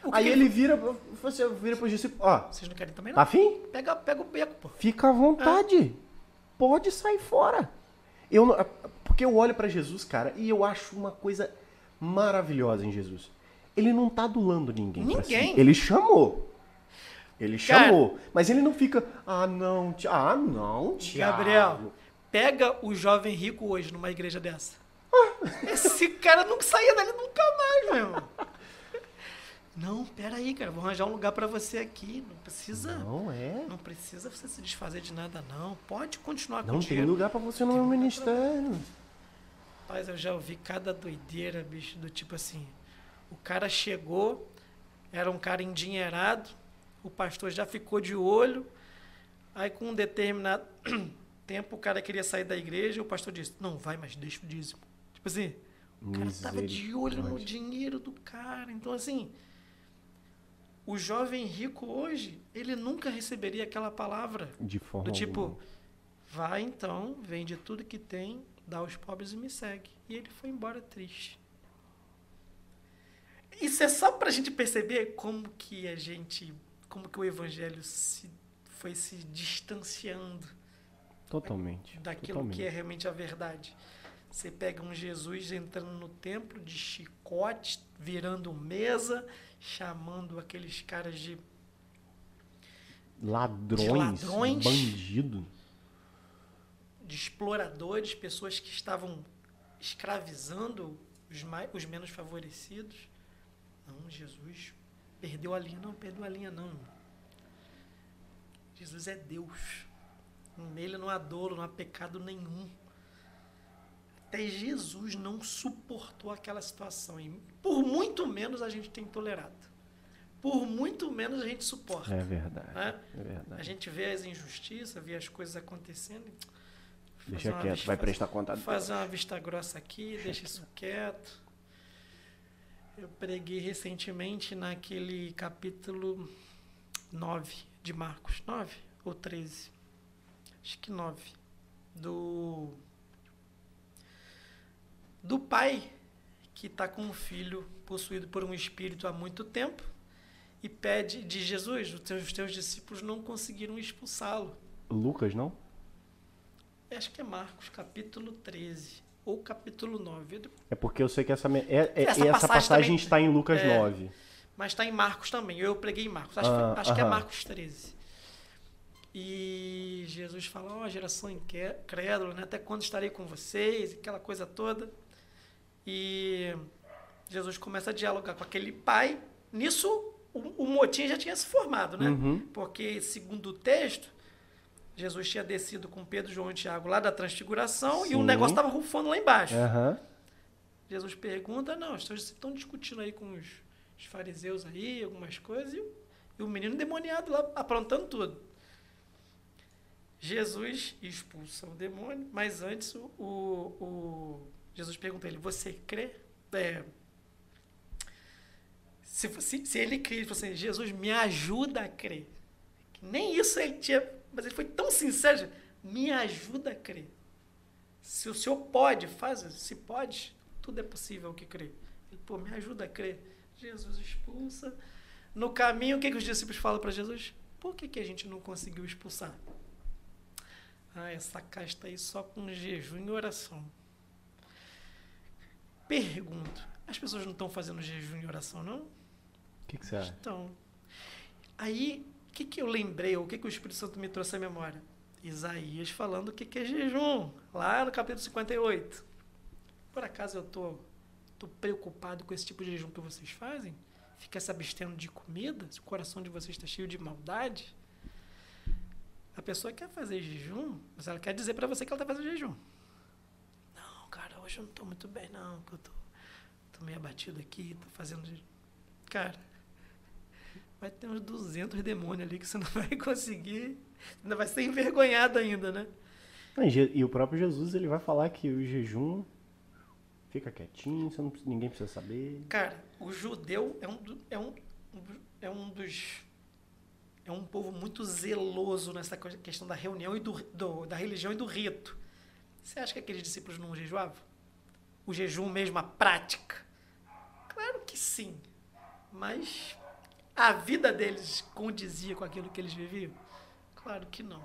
O que Aí que ele vira, você vira pro discípulo, ó, Vocês não querem também, não? tá afim? Pega, pega o beco, pô. Fica à vontade. Pode sair fora. Eu não- porque eu olho pra Jesus, cara, e eu acho uma coisa maravilhosa em Jesus. Ele não tá adulando ninguém. Ninguém. si. Ele chamou. Ele Cara- chamou. Mas ele não fica, ah, não, Ti- ah, não, Tiago. Gabriel, pega o jovem rico hoje numa igreja dessa. Ah. Esse cara não saía dali nunca mais, meu. Não, pera aí, cara. Vou arranjar um lugar pra você aqui. Não precisa. Não. Não é. precisa você se desfazer de nada, não. Pode continuar Não com o tem dinheiro. lugar pra você no meu ministério. Rapaz, eu já ouvi cada doideira, bicho, do tipo assim. O cara chegou, era um cara endinheirado, o pastor já ficou de olho, aí com um determinado *clears throat* tempo o cara queria sair da igreja e o pastor disse, não vai, mas deixa o dízimo. Tipo assim, o cara tava de olho no dinheiro do cara. Então, assim, o jovem rico hoje, ele nunca receberia aquela palavra De forma do tipo, alguma. vai então, vende tudo que tem, dá aos pobres e me segue. E ele foi embora triste. Isso é só pra gente perceber como que a gente, como que o evangelho se, foi se distanciando Totalmente. daquilo totalmente. que é realmente a verdade. Você pega um Jesus entrando no templo de chicote, virando mesa, chamando aqueles caras de Ladrões, de ladrões. bandido. de exploradores, pessoas que estavam escravizando os, mais, os menos favorecidos. Não, Jesus perdeu a linha. Não, perdeu a linha, não. Jesus é Deus. Nele não há dolo, não há pecado nenhum. Até Jesus não suportou aquela situação. E por muito menos a gente tem tolerado. Por muito menos a gente suporta. É verdade. né? É verdade. A gente vê as injustiças, vê as coisas acontecendo. e Deixa quieto, vista- vai prestar conta. Fazer uma vista grossa aqui, deixa isso quieto. Eu preguei recentemente naquele capítulo 9 de Marcos. 9 ou 13? Acho que 9. Do. Do pai que está com um filho possuído por um espírito há muito tempo. e pede de Jesus, os teus, os teus discípulos não conseguiram expulsá-lo. Lucas, não? Acho que é Marcos, capítulo 13 ou capítulo 9. É porque eu sei que essa, é, é- Essa essa, passagem está em Lucas é. 9. Mas está em Marcos também. Eu preguei em Marcos. Acho, que- Ah, acho que é. Marcos 13. E Jesus fala, ó, geração incrédula, né? até quando estarei com vocês? Aquela coisa toda. E Jesus começa a dialogar com aquele pai. Nisso, o, o motim já tinha se formado, né? Uhum. Porque, segundo o texto, Jesus tinha descido com Pedro, João e Tiago lá da transfiguração e o Sim. negócio estava rufando lá embaixo. Aham. Jesus pergunta, não, teus estão discutindo aí com os, os fariseus aí, algumas coisas, e, o- e o menino demoniado lá aprontando tudo. Jesus expulsa o demônio, mas antes o, o, Jesus pergunta a ele, você crê? É, se, se, se ele crê, ele falou assim, Jesus, me ajuda a crer. Nem isso ele tinha, mas ele foi tão sincero, me ajuda a crer. Se o senhor pode, faz, se pode, tudo é possível que crê. Ele, pô, me ajuda a crer. Jesus expulsa. No caminho, o que, que os discípulos falam para Jesus? Por que, que a gente não conseguiu expulsar? Ah, essa casta aí só com jejum e oração. Pergunto, as pessoas não estão fazendo jejum e oração, não? O que, que você acha? Então, aí, o que, que eu lembrei, o que, que o Espírito Santo me trouxe à memória? Isaías falando o que, que é jejum, lá no capítulo 58. Por acaso eu tô, tô preocupado com esse tipo de jejum que vocês fazem? Fica se abstendo de comida? Se o coração de vocês está cheio de maldade? A pessoa quer fazer jejum, mas ela quer dizer para você que ela está fazendo jejum. Não, cara, hoje eu não estou muito bem, não, que eu tô, tô meio abatido aqui, tô fazendo jejum. Cara, vai ter uns 200 demônios ali que você *laughs* não vai conseguir. Ainda vai ser envergonhado ainda, né? E o próprio Jesus ele vai falar que o jejum fica quietinho, você não, ninguém precisa saber. Cara, o judeu é um, do- é um, é um dos. É um povo muito zeloso nessa questão da reunião e do, do- da religião e do rito. Você acha que aqueles discípulos não jejuavam? O jejum mesmo, a prática? Claro que sim. Mas a vida deles condizia com aquilo que eles viviam? Claro que não.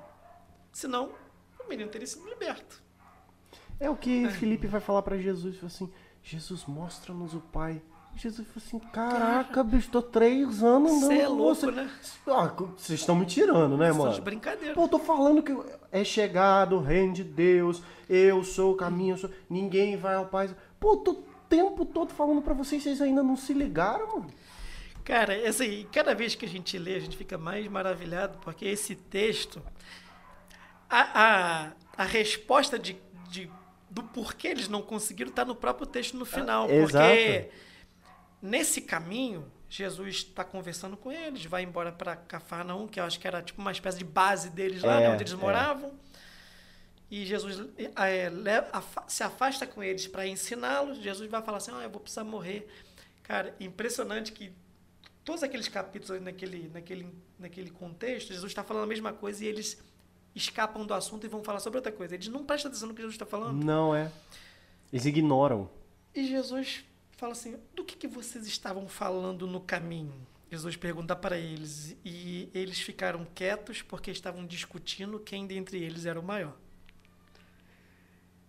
Senão, o menino teria sido liberto. É o que Felipe vai falar pra Jesus, assim, Jesus, mostra-nos o Pai. Jesus falou assim, caraca, bicho, tô três anos andando Você é louco, você." né? Ah, vocês estão me tirando, né, São de mano? brincadeira. Pô, eu tô falando que é chegado o reino de Deus, eu sou o caminho, sou... ninguém vai ao Pai. Pô, tô o tempo todo falando pra vocês, vocês ainda não se ligaram, mano? Cara, assim, cada vez que a gente lê, a gente fica mais maravilhado, porque esse texto, a, a, a resposta de, de- do porquê eles não conseguiram está no próprio texto no final. porque exato. Nesse caminho, Jesus está conversando com eles, vai embora para Cafarnaum, que eu acho que era tipo uma espécie de base deles lá, É, né, onde eles é. moravam. E Jesus é, se afasta com eles para ensiná-los. Jesus vai falar assim: ah, eu vou precisar morrer. Cara, impressionante que todos aqueles capítulos naquele, naquele, naquele contexto, Jesus está falando a mesma coisa e eles escapam do assunto e vão falar sobre outra coisa. Eles não prestam atenção no que Jesus está falando. Não é. Eles ignoram. E Jesus fala assim: do que, que vocês estavam falando no caminho? Jesus pergunta para eles. E eles ficaram quietos porque estavam discutindo quem dentre eles era o maior.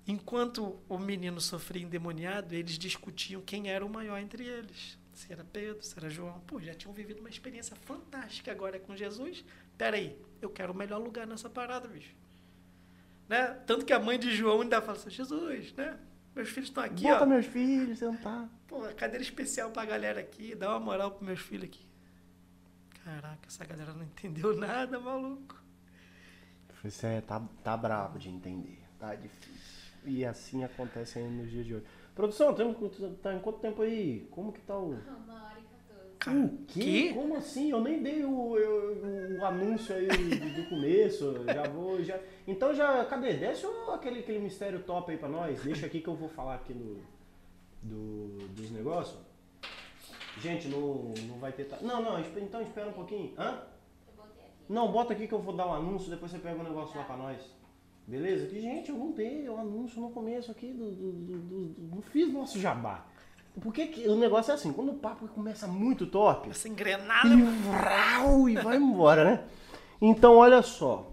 Enquanto o menino sofria endemoniado, eles discutiam quem era o maior entre eles. Se era Pedro, se era João. Pô, já tinham vivido uma experiência fantástica agora com Jesus. Peraí, eu quero o melhor lugar nessa parada, bicho. Né? Tanto que a mãe de João ainda fala assim, Jesus, né? Meus filhos estão aqui, Bota ó. meus filhos, sentar. Pô, cadeira especial pra galera aqui, dá uma moral pros meus filhos aqui. Caraca, essa galera não entendeu *laughs* nada, maluco. Você é, tá, tá brabo de entender. Tá difícil. E assim acontece ainda nos dias de hoje. Produção, temos, tá em quanto tempo aí? Como que tá o. Uma hora e 14. Cara, O quê? Como assim? Eu nem dei o, eu- o anúncio aí do, do começo. Já vou. Já... Então já. Cadê? Desce aquele, aquele mistério top aí pra nós. Deixa aqui que eu vou falar aqui do, do, dos negócios. Gente, não, não vai ter. ta- Não, não, então espera um pouquinho. Hã? Não, bota aqui que eu vou dar o anúncio, depois você pega o negócio lá pra nós. Beleza? Que, gente, eu não dei o anúncio no começo aqui do. do, do- do- do- não fiz nosso jabá. Porque que- o negócio é assim, quando o papo começa muito top, Essa engrenada. e vrau, e vai embora, né? Então, olha só.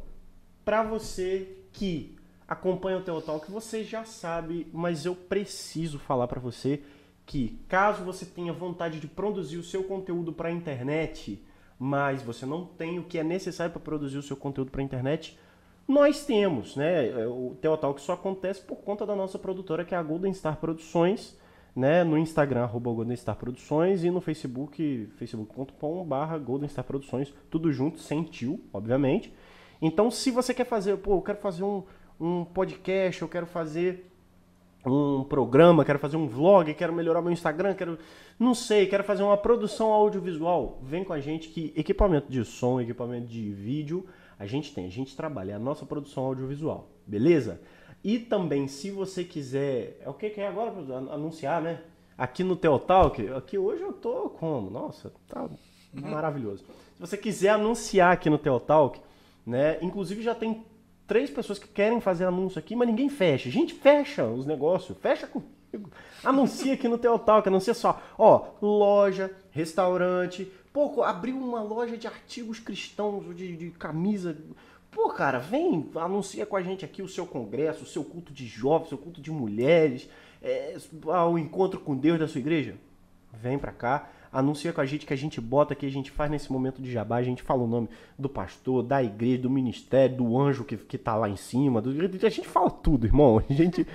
Pra você que acompanha o Teotalk, você já sabe, mas eu preciso falar pra você que caso você tenha vontade de produzir o seu conteúdo pra internet, mas você não tem o que é necessário para produzir o seu conteúdo pra internet, nós temos, né? O Teotalk só acontece por conta da nossa produtora, que é a Golden Star Produções, né? No Instagram, arroba Golden Star Produções, e no Facebook, facebook.com.br Golden Star Produções, tudo junto, sem tio, obviamente. Então, se você quer fazer, pô, eu quero fazer um, um podcast, eu quero fazer um programa, quero fazer um vlog, quero melhorar meu Instagram, quero. Não sei, quero fazer uma produção audiovisual. Vem com a gente que equipamento de som, equipamento de vídeo, a gente tem, a gente trabalha, é a nossa produção audiovisual, beleza? E também, se você quiser. É o que é agora? An- Anunciar, né? Aqui no Teotalk, aqui hoje eu tô como? Nossa, tá maravilhoso. Se você quiser anunciar aqui no Teotalk, né? Inclusive já tem três pessoas que querem fazer anúncio aqui, mas ninguém fecha. Gente, fecha os negócios, fecha comigo. Anuncia aqui no Teotalk, anuncia só, ó, loja, restaurante, pô, abriu uma loja de artigos cristãos, de, de camisa. Pô, cara, vem, anuncia com a gente aqui o seu congresso, o seu culto de jovens, o seu culto de mulheres, é, o encontro com Deus da sua igreja. Vem pra cá, anuncia com a gente que a gente bota aqui, a gente faz nesse momento de jabá, a gente fala o nome do pastor, da igreja, do ministério, do anjo que, que tá lá em cima, do- a gente fala tudo, irmão. A gente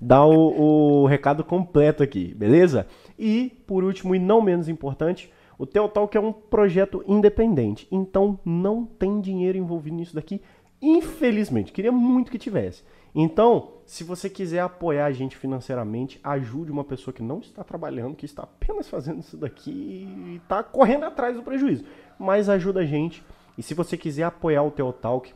dá o, o recado completo aqui, beleza? E, por último e não menos importante, o Teotalk é um projeto independente, então não tem dinheiro envolvido nisso daqui, infelizmente. Queria muito que tivesse. Então, se você quiser apoiar a gente financeiramente, ajude uma pessoa que não está trabalhando, que está apenas fazendo isso daqui e está correndo atrás do prejuízo. Mas ajuda a gente. E se você quiser apoiar o Teotalk,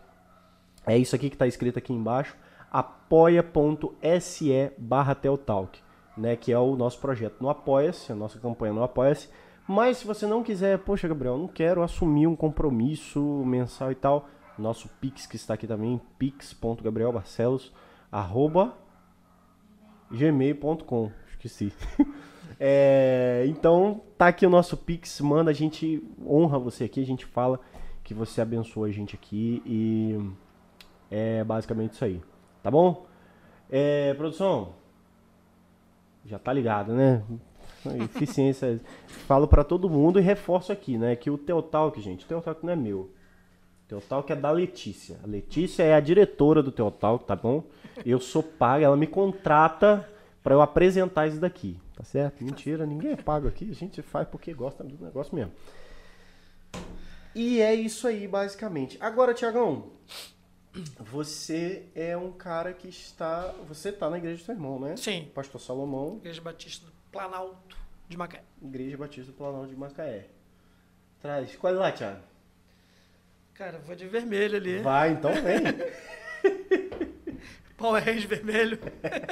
é isso aqui que está escrito aqui embaixo, apoia.se barra Teotalk, né, que é o nosso projeto no Apoia-se, a nossa campanha no Apoia-se. Mas se você não quiser, poxa, Gabriel, não quero assumir um compromisso mensal e tal, nosso Pix que está aqui também, pix.gabrielbarcelos, arroba gmail.com, esqueci. *laughs* É, então, tá aqui o nosso Pix, manda, a gente honra você aqui, a gente fala que você abençoa a gente aqui e é basicamente isso aí, tá bom? É, produção, já tá ligado, né? Eficiência, falo pra todo mundo e reforço aqui, né? Que o Teotalk, gente, o Teotalk não é meu. O Teotalk é da Letícia. A Letícia é a diretora do Teotalk, tá bom? Eu sou paga, ela me contrata pra eu apresentar isso daqui, tá certo? Mentira, ninguém é pago aqui, a gente faz porque gosta do negócio mesmo. E é isso aí, basicamente. Agora, Tiagão, você é um cara que está. Você tá na igreja do seu irmão, né? Sim. Pastor Salomão, Igreja Batista do Planalto de Macaé. Igreja Batista do Planalto de Macaé. Traz. Qual é lá, Thiago? Cara, vou de vermelho ali. Vai, então vem. *laughs* Power Range vermelho.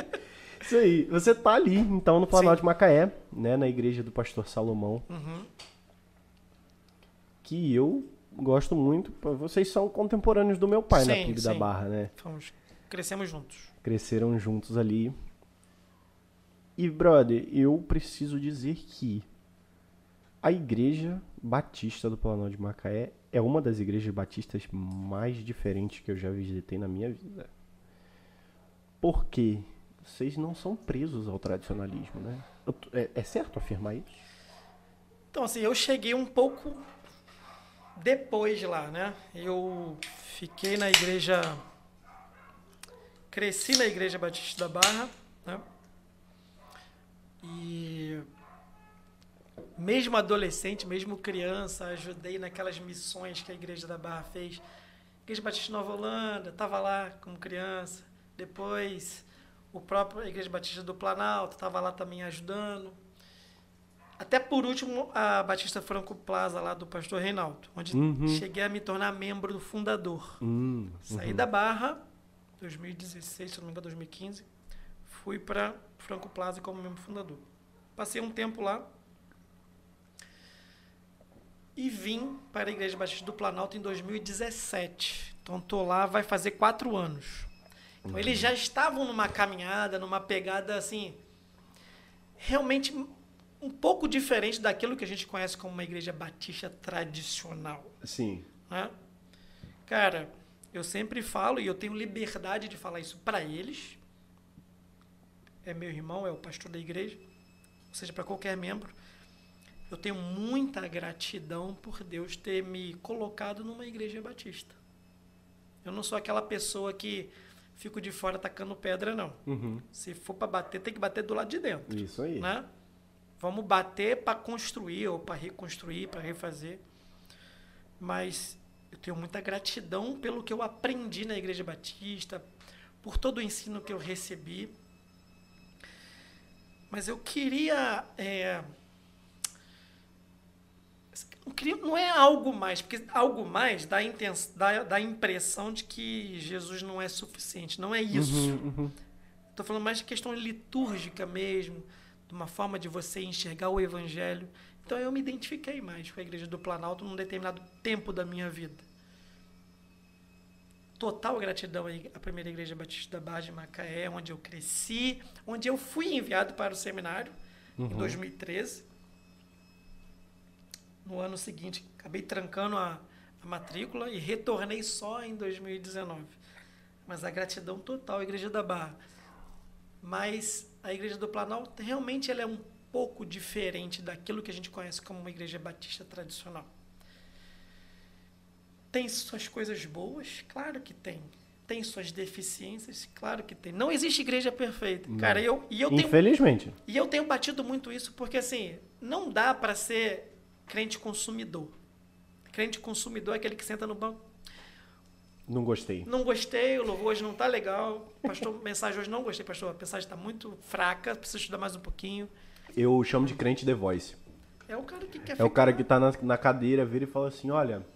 *laughs* Isso aí. Você tá ali, então, no Planalto de Macaé, né? Na igreja do pastor Salomão. Uhum. Que eu gosto muito. Vocês são contemporâneos do meu pai na Sim, PIB da sim. Barra, né? Fomos, crescemos juntos. Cresceram juntos ali. E, brother, eu preciso dizer que a igreja batista do Planalto de Macaé é uma das igrejas batistas mais diferentes que eu já visitei na minha vida. Porque vocês não são presos ao tradicionalismo, né? É, é certo afirmar isso? Então, assim, eu cheguei um pouco depois de lá, né? Eu fiquei na igreja. Cresci na igreja Batista da Barra, né? E. Mesmo adolescente, mesmo criança, ajudei naquelas missões que a igreja da Barra fez. Igreja Batista Nova Holanda, estava lá como criança. Depois, o próprio Igreja Batista do Planalto estava lá também ajudando. Até por último, a Batista Franco Plaza, lá do pastor Reinaldo, onde Uhum. cheguei a me tornar membro do fundador. Hum, Saí da Barra, 2016, se não me engano, 2015. Fui para Franco Plaza como membro fundador. Passei um tempo lá. E vim para a Igreja Batista do Planalto em 2017. Então, estou lá, vai fazer quatro anos. Então, eles já estavam numa caminhada, numa pegada assim. Realmente um pouco diferente daquilo que a gente conhece como uma igreja batista tradicional. Sim. Né? Cara, eu sempre falo e eu tenho liberdade de falar isso para eles. É meu irmão, é o pastor da igreja, ou seja, para qualquer membro. Eu tenho muita gratidão por Deus ter me colocado numa igreja batista. Eu não sou aquela pessoa que fico de fora tacando pedra, não. Uhum. Se for para bater, tem que bater do lado de dentro Isso aí. né? Vamos bater para construir ou para reconstruir, para refazer. Mas eu tenho muita gratidão pelo que eu aprendi na Igreja Batista, por todo o ensino que eu recebi. Mas eu queria. é, não é algo mais, porque algo mais dá, a intens- dá, dá a impressão de que Jesus não é suficiente. Não é isso. Uhum, uhum. Estou falando mais de questão litúrgica mesmo, de uma forma de você enxergar o evangelho. Então eu me identifiquei mais com a Igreja do Planalto num determinado tempo da minha vida. Total gratidão à primeira Igreja Batista da Barra de Macaé, onde eu cresci, onde eu fui enviado para o seminário em 2013. No ano seguinte, acabei trancando a, a matrícula e retornei só em 2019. Mas a gratidão total à Igreja da Barra. Mas a Igreja do Planalto realmente ela é um pouco diferente daquilo que a gente conhece como uma igreja batista tradicional. Tem suas coisas boas? Claro que tem. Tem suas deficiências? Claro que tem. Não existe igreja perfeita. Cara, eu, e, eu tenho, Infelizmente. e eu tenho batido muito isso porque, assim, não dá para ser crente consumidor. Crente consumidor é aquele que senta no banco. Não gostei. Não gostei, o louvor hoje não tá legal. Pastor, *laughs* mensagem hoje não gostei, pastor. A mensagem está muito fraca, preciso estudar mais um pouquinho. Eu chamo de crente The Voice. É o cara que quer É ficar. o cara que tá na, na cadeira, vira e fala assim, olha,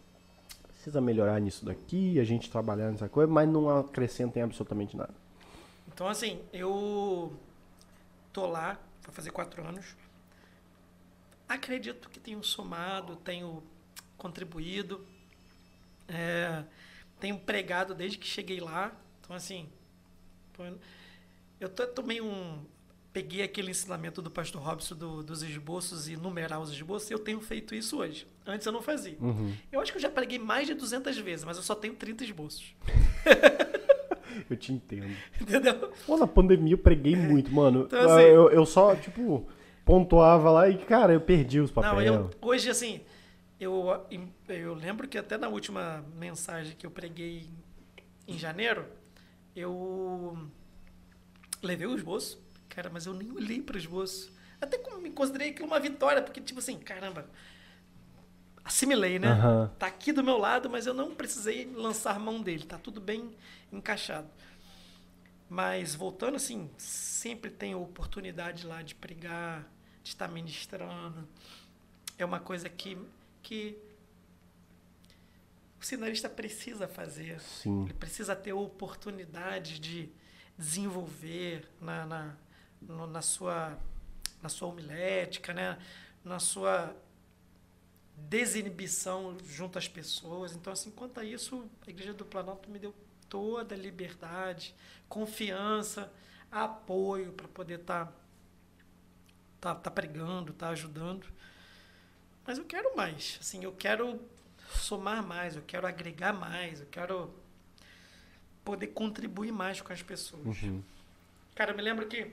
precisa melhorar nisso daqui, a gente trabalhar nessa coisa, mas não acrescenta em absolutamente nada. Então, assim, eu tô lá, vai fazer quatro anos. Acredito que tenho somado, tenho contribuído, é, tenho pregado desde que cheguei lá. Então, assim, eu tô, tomei um. Peguei aquele ensinamento do pastor Robson do- dos esboços e numerar os esboços, e eu tenho feito isso hoje. Antes eu não fazia. Uhum. Eu acho que eu já preguei mais de 200 vezes, mas eu só tenho 30 esboços. *laughs* Eu te entendo. *laughs* Entendeu? Pô, na pandemia eu preguei muito, mano. Então, assim- eu, eu só, tipo, pontuava lá e, cara, eu perdi os papéis. Não, eu, hoje, assim, eu, eu lembro que até na última mensagem que eu preguei em janeiro, eu levei o esboço, cara, mas eu nem olhei para o esboço. Até como me considerei aquilo uma vitória, porque, tipo assim, caramba, assimilei, né? Aham. Tá aqui do meu lado, mas eu não precisei lançar mão dele, tá tudo bem encaixado. Mas voltando assim, sempre tenho oportunidade lá de pregar, de estar ministrando. É uma coisa que, que o sinalista precisa fazer. Sim. Ele precisa ter oportunidade de desenvolver na, na, no- na, sua, na sua homilética, né? na sua desinibição junto às pessoas. Então, assim, quanto a isso, a Igreja do Planalto me deu toda a liberdade, confiança, apoio para poder estar tá, tá pregando, tá ajudando. Mas eu quero mais, assim, eu quero somar mais, eu quero agregar mais, eu quero poder contribuir mais com as pessoas. Uhum. Cara, eu me lembro que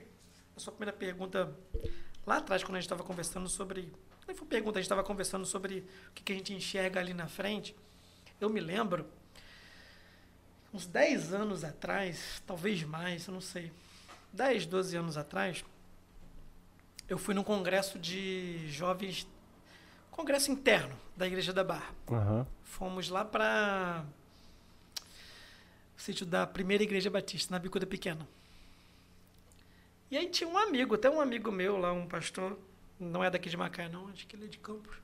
a sua primeira pergunta, lá atrás, quando a gente estava conversando sobre. Nem foi pergunta, a gente estava conversando sobre o que, que a gente enxerga ali na frente. Eu me lembro, uns 10 anos atrás, talvez mais, eu não sei. 10, 12 anos atrás, eu fui num congresso de jovens. Congresso interno da Igreja da Barra. Aham. Fomos lá para o sítio da primeira igreja batista, na Bicuda Pequena. E aí tinha um amigo, até um amigo meu lá, um pastor, não é daqui de Macaé não, acho que ele é de Campos.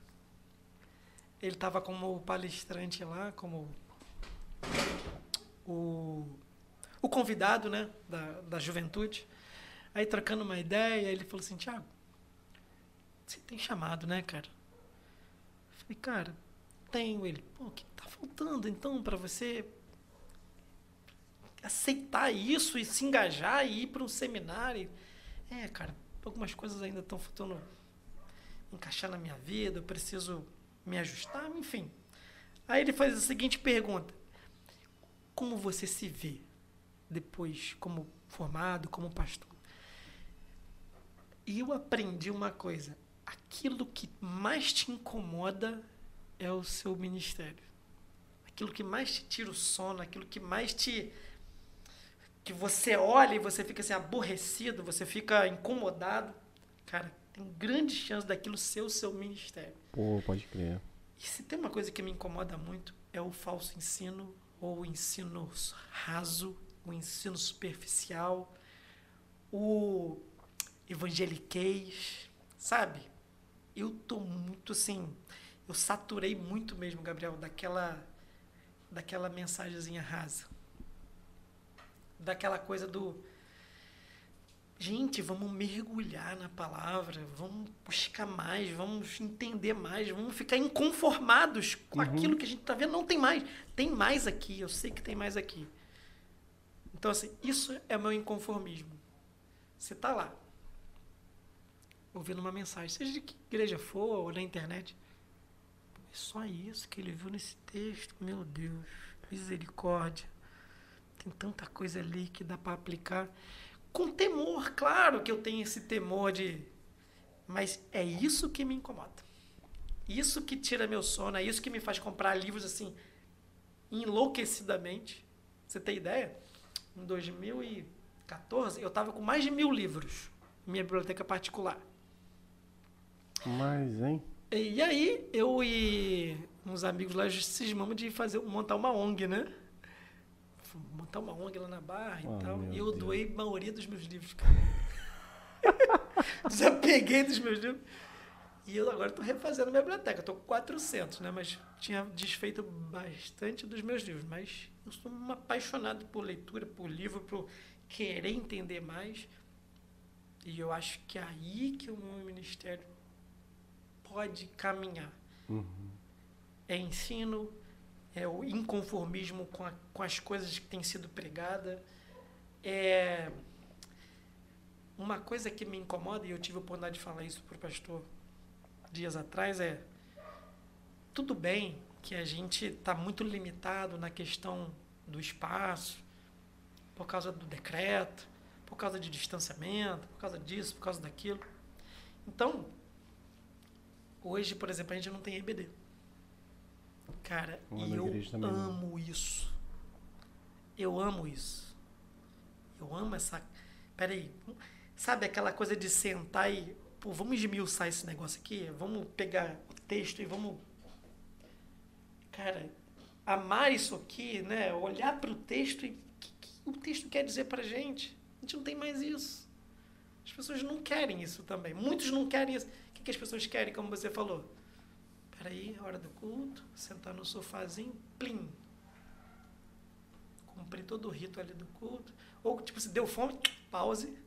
Ele estava como palestrante lá, como o, o convidado né, da, da juventude. Aí trocando uma ideia, ele falou assim, Tiago, você tem chamado, né, cara? Eu falei, cara, tenho ele. Pô, o que tá faltando então para você aceitar isso e se engajar e ir para um seminário? É, cara, algumas coisas ainda estão faltando encaixar na minha vida, eu preciso me ajustar, enfim. Aí ele faz a seguinte pergunta: Como você se vê depois, como formado, como pastor? E eu aprendi uma coisa: aquilo que mais te incomoda é o seu ministério. Aquilo que mais te tira o sono, aquilo que mais te. Que você olha e você fica assim aborrecido, você fica incomodado. Cara, tem grande chance daquilo ser o seu ministério. Pô, pode crer. E se tem uma coisa que me incomoda muito é o falso ensino, ou o ensino raso, o ensino superficial, o evangeliquez, sabe? Eu tô muito assim, eu saturei muito mesmo, Gabriel, daquela daquela mensagenzinha rasa. Daquela coisa do Gente, vamos mergulhar na palavra, vamos buscar mais, vamos entender mais, vamos ficar inconformados com Uhum. aquilo que a gente está vendo. Não tem mais. Tem mais aqui, eu sei que tem mais aqui. Então, assim, isso é meu inconformismo. Você está lá, ouvindo uma mensagem, seja de que igreja for ou na internet. É só isso que ele viu nesse texto. Meu Deus, misericórdia. Tem tanta coisa ali que dá para aplicar com temor, claro que eu tenho esse temor de. Mas é isso que me incomoda. Isso que tira meu sono, é isso que me faz comprar livros assim, enlouquecidamente. Você tem ideia? Em 2014, eu estava com mais de mil livros em minha biblioteca particular. Mas, hein? E aí, eu e uns amigos lá cismamos de fazer, montar uma ONG, né? Montar uma ONG lá na Barra e Oh, tal. E eu Deus. doei a maioria dos meus livros, cara. *laughs* Desapeguei dos meus livros. E eu agora estou refazendo a minha biblioteca. Estou com 400, né? Mas tinha desfeito bastante dos meus livros. Mas eu sou um apaixonado por leitura, por livro, por querer entender mais. E eu acho que é aí que o meu ministério pode caminhar. Uhum. É ensino, é o inconformismo com, a- com as coisas que têm sido pregadas. É uma coisa que me incomoda, e eu tive a oportunidade de falar isso para o pastor dias atrás, é tudo bem que a gente está muito limitado na questão do espaço, por causa do decreto, por causa de distanciamento, por causa disso, por causa daquilo. Então, hoje, por exemplo, a gente não tem EBD. Cara, e eu não. amo isso. Eu amo isso. Eu amo essa. Peraí. Sabe aquela coisa de sentar e. Pô, vamos esmiuçar esse negócio aqui? Vamos pegar o texto e vamos. Cara, amar isso aqui, né? Olhar para o texto e. O que, que o texto quer dizer pra gente? A gente não tem mais isso. As pessoas não querem isso também. Muitos não querem isso. O que, que as pessoas querem, como você falou? Peraí, hora do culto, sentar no sofazinho, plim. Cumprir todo o rito ali do culto. Ou, tipo, se deu fome, pause.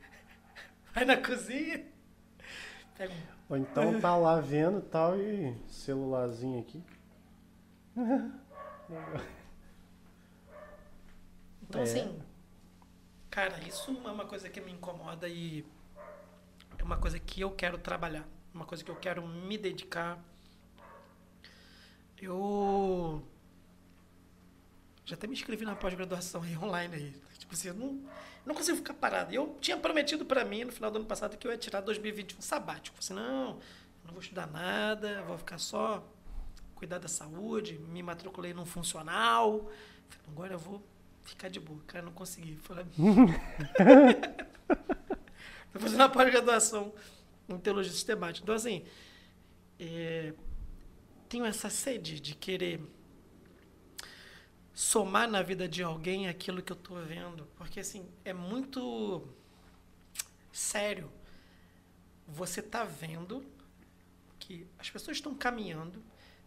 *laughs* Vai na cozinha. Pega um. Ou então tá lá vendo tal e celularzinho aqui. *laughs* Então, É. assim, cara, isso é uma coisa que me incomoda e é uma coisa que eu quero trabalhar. Uma coisa que eu quero me dedicar. Eu já até me inscrevi na pós-graduação aí online aí. Tipo assim, eu não, não consigo ficar parado. Eu tinha prometido pra mim no final do ano passado que eu ia tirar 2021 sabático. Eu Falei assim, não, não vou estudar nada, vou ficar só cuidar da saúde. Me matriculei num funcional. Falei, agora eu vou ficar de boa. Cara, não consegui. Falei, Tô fazendo uma pós-graduação em teologia sistemática. Então, assim, é, tenho essa sede de querer somar na vida de alguém aquilo que eu estou vendo. Porque, assim, é muito sério. Você tá vendo que as pessoas estão caminhando,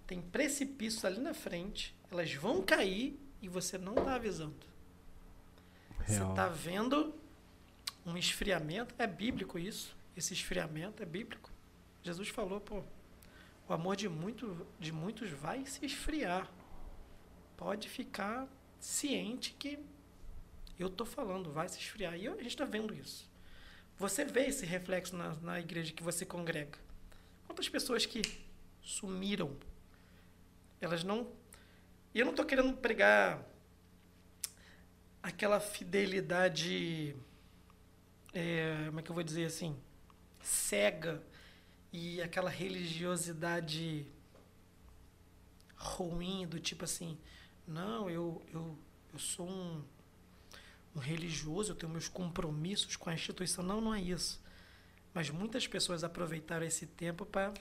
tem precipícios ali na frente, elas vão cair e você não está avisando. Você Real. está vendo um esfriamento, é bíblico isso, esse esfriamento é bíblico. Jesus falou, pô, o amor de, muito, de muitos vai se esfriar. Pode ficar ciente que eu estou falando, vai se esfriar. E a gente está vendo isso. Você vê esse reflexo na, na igreja que você congrega. Quantas pessoas que sumiram? Elas não. E eu não tô querendo pregar aquela fidelidade. é, como é que eu vou dizer assim? Cega e aquela religiosidade ruim, do tipo assim, não, eu, eu, eu sou um, um religioso, eu tenho meus compromissos com a instituição. Não, não é isso. Mas muitas pessoas aproveitaram esse tempo para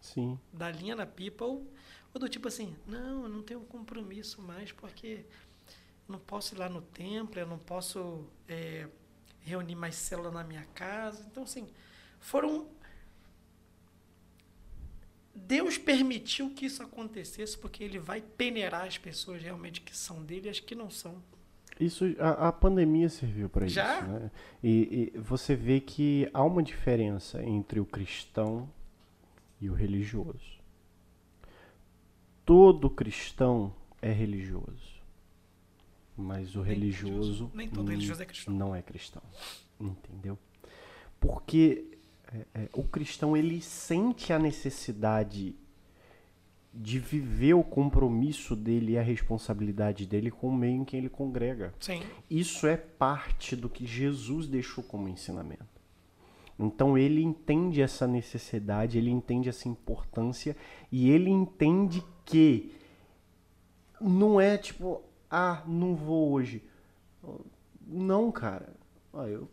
Sim. dar linha na pipa ou, ou do tipo assim, não, eu não tenho compromisso mais porque não posso ir lá no templo, eu não posso é, reunir mais célula na minha casa. Então, assim, foram. Deus permitiu que isso acontecesse porque ele vai peneirar as pessoas realmente que são dele e as que não são. Isso, a, a pandemia serviu para isso, né? E, e você vê que há uma diferença entre o cristão e o religioso. Todo cristão é religioso, mas o Nem religioso, religioso. Nem todo religioso é cristão. não é cristão, entendeu? Porque é, é, o cristão ele sente a necessidade de viver o compromisso dele e a responsabilidade dele com o meio em que ele congrega. Sim. Isso é parte do que Jesus deixou como ensinamento. Então ele entende essa necessidade, ele entende essa importância e ele entende que não é tipo, ah, não vou hoje. Não, cara. Ó, eu,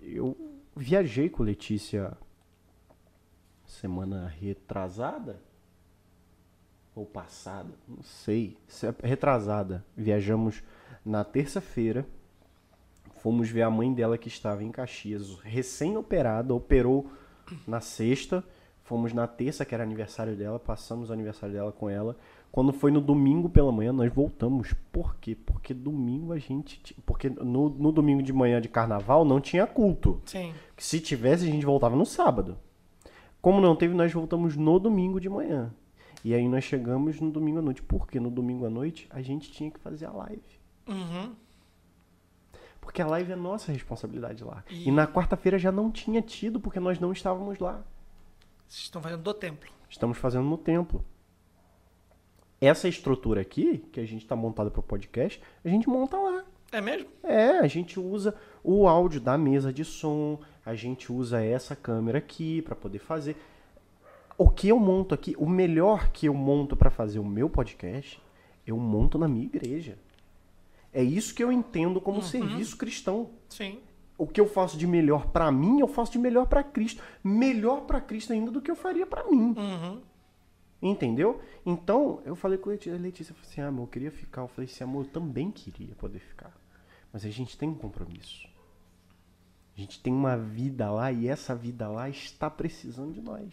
eu viajei com Letícia semana retrasada ou passada, não sei, se é retrasada. Viajamos na terça-feira. Fomos ver a mãe dela que estava em Caxias, recém-operada, operou na sexta. Fomos na terça, que era aniversário dela, passamos o aniversário dela com ela. Quando foi no domingo pela manhã, nós voltamos. Por quê? Porque domingo a gente. ti- Porque no, no domingo de manhã de carnaval não tinha culto. Sim. Se tivesse, a gente voltava no sábado. Como não teve, nós voltamos no domingo de manhã. E aí nós chegamos no domingo à noite. Porque no domingo à noite a gente tinha que fazer a live. Uhum. Porque a live é nossa responsabilidade lá. E- E, na quarta-feira já não tinha tido, porque nós não estávamos lá. Vocês estão fazendo do templo. Estamos fazendo no templo. Essa estrutura aqui, que a gente está montada para o podcast, a gente monta lá. É mesmo? É, a gente usa o áudio da mesa de som, a gente usa essa câmera aqui para poder fazer. O que eu monto aqui, o melhor que eu monto para fazer o meu podcast, eu monto na minha igreja. É isso que eu entendo como serviço cristão. Sim. O que eu faço de melhor para mim, eu faço de melhor para Cristo. Melhor para Cristo ainda do que eu faria para mim. Uhum. Entendeu? Então, eu falei com a Letícia, Letícia falou assim, ah, amor, eu queria ficar. Eu falei assim, amor, eu também queria poder ficar. Mas a gente tem um compromisso. A gente tem uma vida lá e essa vida lá está precisando de nós.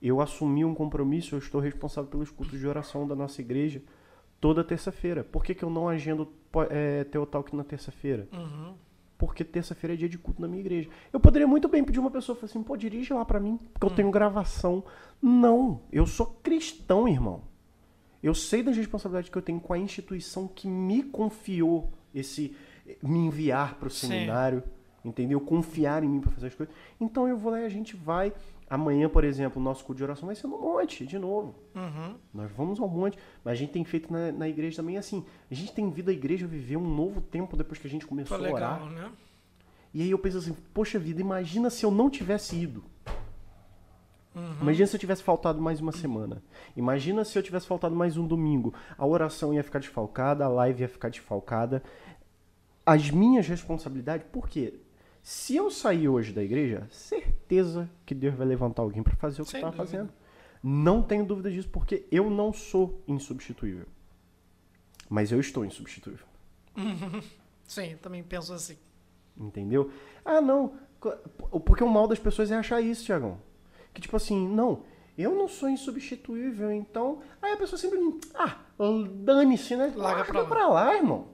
Eu assumi um compromisso, eu estou responsável pelos cultos de oração da nossa igreja toda terça-feira. Por que, que eu não agendo é, Teotalk na terça-feira? Uhum. Porque terça-feira é dia de culto na minha igreja. Eu poderia muito bem pedir uma pessoa, falar assim, pô, dirige lá pra mim, porque eu tenho gravação. Não, eu sou cristão, irmão. Eu sei das responsabilidades que eu tenho com a instituição que me confiou esse me enviar pro Sim. seminário, entendeu? Confiar em mim pra fazer as coisas. Então eu vou lá e a gente vai. Amanhã, por exemplo, o nosso culto de oração vai ser no monte, de novo. Uhum. Nós vamos ao monte, mas a gente tem feito na, na igreja também assim. A gente tem vindo a igreja viver um novo tempo depois que a gente começou Foi a orar. legal, né? E aí eu penso assim, poxa vida, imagina se eu não tivesse ido. Uhum. Imagina se eu tivesse faltado mais uma semana. Imagina se eu tivesse faltado mais um domingo. A oração ia ficar desfalcada, a live ia ficar desfalcada. As minhas responsabilidades, por quê? Se eu sair hoje da igreja, certeza que Deus vai levantar alguém para fazer o que está fazendo. Não tenho dúvida disso, porque eu não sou insubstituível. Mas eu estou insubstituível. *laughs* Sim, também penso assim. Entendeu? Ah, não. Porque o mal das pessoas é achar isso, Tiagão. Que tipo assim, não, eu não sou insubstituível, então. Aí a pessoa simplesmente. Ah, dane-se, né? Larga pra lá. pra lá, irmão.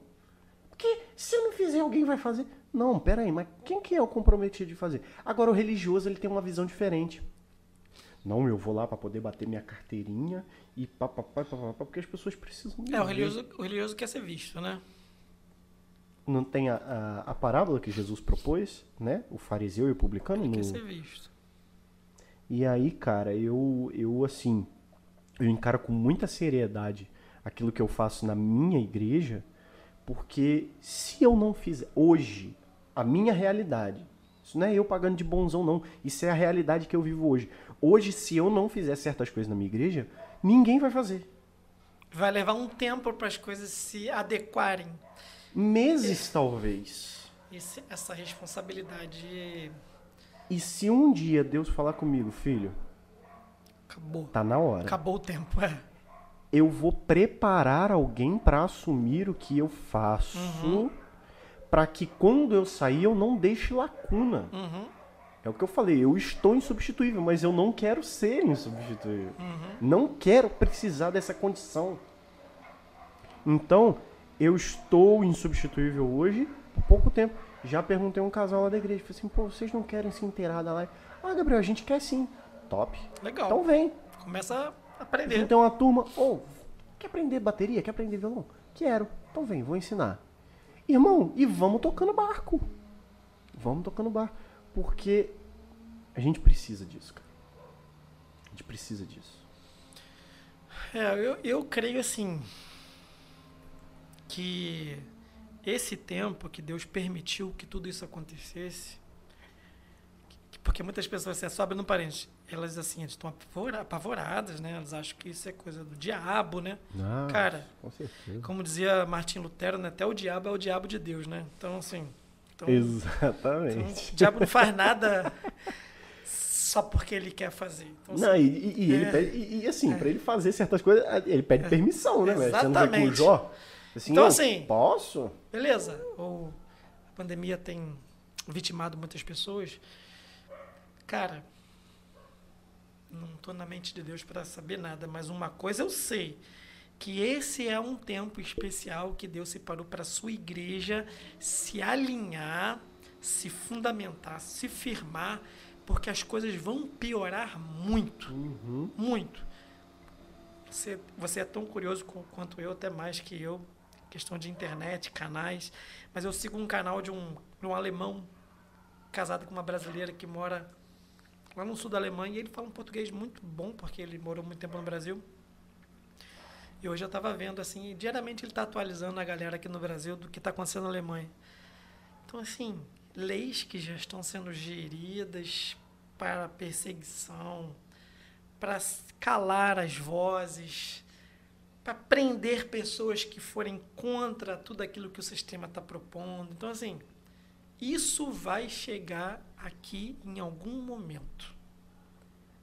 Porque se eu não fizer, alguém vai fazer. Não, pera aí, mas quem que é o comprometido de fazer? Agora, o religioso, ele tem uma visão diferente. Não, eu vou lá pra poder bater minha carteirinha e papapá, papapá, porque as pessoas precisam É, o religioso, o religioso quer ser visto, né? Não tem a, a, a parábola que Jesus propôs, né? O fariseu e o publicano Ele no, quer ser visto. E aí, cara, eu, eu assim, eu encaro com muita seriedade aquilo que eu faço na minha igreja, porque se eu não fizer hoje a minha realidade, isso não é eu pagando de bonzão não, isso é a realidade que eu vivo hoje. Hoje, se eu não fizer certas coisas na minha igreja, ninguém vai fazer. Vai levar um tempo para as coisas se adequarem. Meses, talvez. Esse, essa responsabilidade E se um dia Deus falar comigo, filho, acabou. tá na hora. Acabou o tempo, é. Eu vou preparar alguém para assumir o que eu faço, Uhum. Para que quando eu sair eu não deixe lacuna. Uhum. É o que eu falei, eu estou insubstituível, mas eu não quero ser insubstituível. Uhum. Não quero precisar dessa condição. Então, eu estou insubstituível hoje por pouco tempo. Já perguntei a um casal lá da igreja, falei assim, pô, vocês não querem se inteirar da live? Ah, Gabriel, a gente quer sim. Top. Legal. Então vem. Começa a A aprender. tem uma turma, ô, quer aprender bateria? Quer aprender violão? Quero. Então vem, vou ensinar. Irmão, e vamos tocando barco. Vamos tocando barco. Porque a gente precisa disso, cara. A gente precisa disso. É, eu, eu creio assim que esse tempo que Deus permitiu que tudo isso acontecesse, que- porque muitas pessoas assim, sobem no parente, elas assim, elas estão apavora- apavoradas, né? Elas acham que isso é coisa do diabo, né? Ah, Cara, com certeza. como dizia Martim Lutero, né? até o diabo é o diabo de Deus, né? Então assim, então, então Exatamente. o diabo não faz nada só porque ele quer fazer. Então, assim, Não, e, e- e ele É. pede, e, e, assim, pra ele fazer certas coisas, ele pede permissão, né, velho? Você não Exatamente. Jó? Assim, Então, "Ô, assim, Posso? Beleza. Ou a pandemia tem vitimado muitas pessoas. Cara, não estou na mente de Deus para saber nada, mas uma coisa eu sei, que esse é um tempo especial que Deus separou para a sua igreja se alinhar, se fundamentar, se firmar, porque as coisas vão piorar muito, Uhum. muito. Você, você é tão curioso quanto eu, até mais que eu, questão de internet, canais, mas eu sigo um canal de um, de um alemão casado com uma brasileira que mora lá no sul da Alemanha e ele fala um português muito bom, porque ele morou muito tempo no Brasil. E hoje eu estava vendo, assim, diariamente ele está atualizando a galera aqui no Brasil do que está acontecendo na Alemanha. Então, assim, leis que já estão sendo geridas para perseguição, para calar as vozes, para prender pessoas que forem contra tudo aquilo que o sistema está propondo. Então, assim, isso vai chegar aqui em algum momento.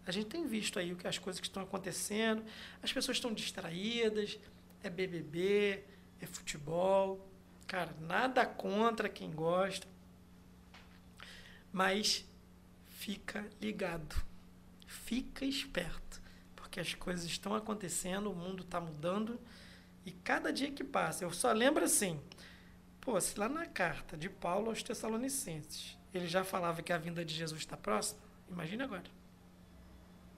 A gente tem visto aí o que as coisas que estão acontecendo, as pessoas estão distraídas, é BBB, é futebol. Cara, nada contra quem gosta, mas fica ligado, fica esperto, porque as coisas estão acontecendo, o mundo está mudando e cada dia que passa, eu só lembro assim, pô, se lá na carta de Paulo aos Tessalonicenses ele já falava que a vinda de Jesus está próxima, imagine agora,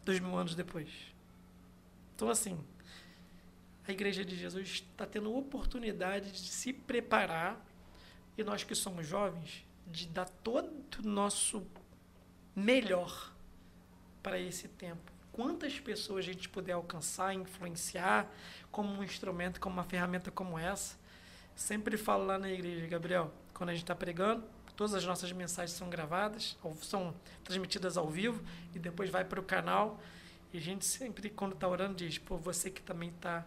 dois mil anos depois. Então, assim, a Igreja de Jesus está tendo oportunidade de se preparar e nós que somos jovens, de dar todo o nosso melhor para esse tempo. Quantas pessoas a gente puder alcançar, influenciar como um instrumento, como uma ferramenta como essa. Sempre falo lá na igreja, Gabriel, quando a gente está pregando, todas as nossas mensagens são gravadas, ou são transmitidas ao vivo e depois vai para o canal. E a gente sempre, quando está orando, diz: Pô, você que também está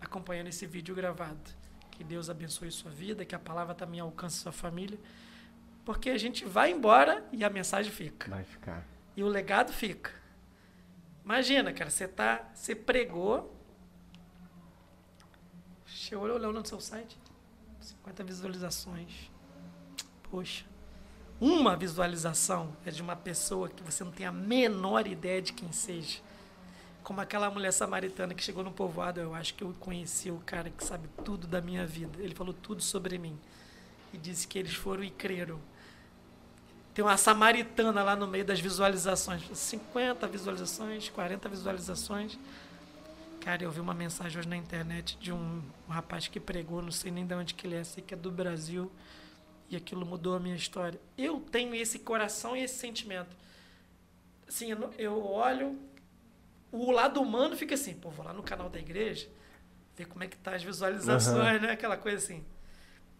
acompanhando esse vídeo gravado, que Deus abençoe sua vida, que a palavra também alcance sua família. Porque a gente vai embora e a mensagem fica. Vai ficar. E o legado fica. Imagina, cara, você tá, você pregou. Chegou olhando no seu site, 50 visualizações. Poxa. Uma visualização é de uma pessoa que você não tem a menor ideia de quem seja. Como aquela mulher samaritana que chegou no povoado, eu acho que eu conheci o cara que sabe tudo da minha vida. Ele falou tudo sobre mim. E disse que eles foram e creram. Tem uma samaritana lá no meio das visualizações. 50 visualizações, 40 visualizações. Cara, eu vi uma mensagem hoje na internet de um, um rapaz que pregou, não sei nem de onde que ele é, sei que é do Brasil. E aquilo mudou a minha história. Eu tenho esse coração e esse sentimento. assim, eu, olho, o lado humano fica assim, pô, vou lá no canal da igreja, ver como é que tá as visualizações, né? Aquela coisa assim.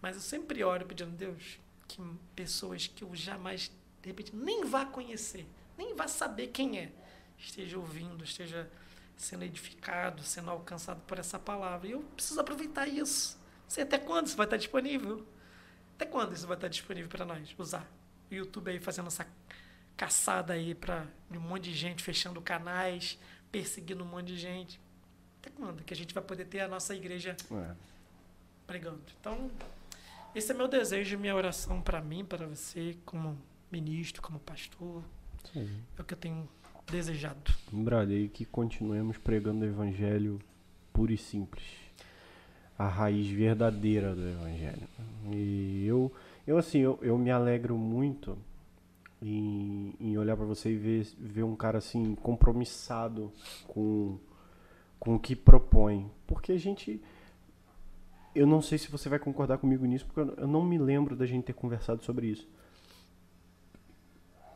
Mas eu sempre oro pedindo, Deus, que pessoas que eu jamais, de repente, nem vá conhecer, nem vá saber quem é, esteja ouvindo, esteja sendo edificado, sendo alcançado por essa palavra. E eu preciso aproveitar isso. Não sei até quando isso vai estar disponível. Até quando isso vai estar disponível para nós usar? O YouTube aí fazendo essa caçada aí para um monte de gente fechando canais, perseguindo um monte de gente. Até quando que a gente vai poder ter a nossa igreja É. pregando? Então, esse é meu desejo, minha oração para mim, para você, como ministro, como pastor. Aí. É o que eu tenho desejado. Brother, e que continuemos pregando o evangelho puro e simples. A raiz verdadeira do evangelho. E eu, eu assim, eu, eu me alegro muito em, em olhar pra você e ver, ver um cara assim compromissado com, com o que propõe. Porque a gente. Eu não sei se você vai concordar comigo nisso, porque eu- não me lembro da gente ter conversado sobre isso.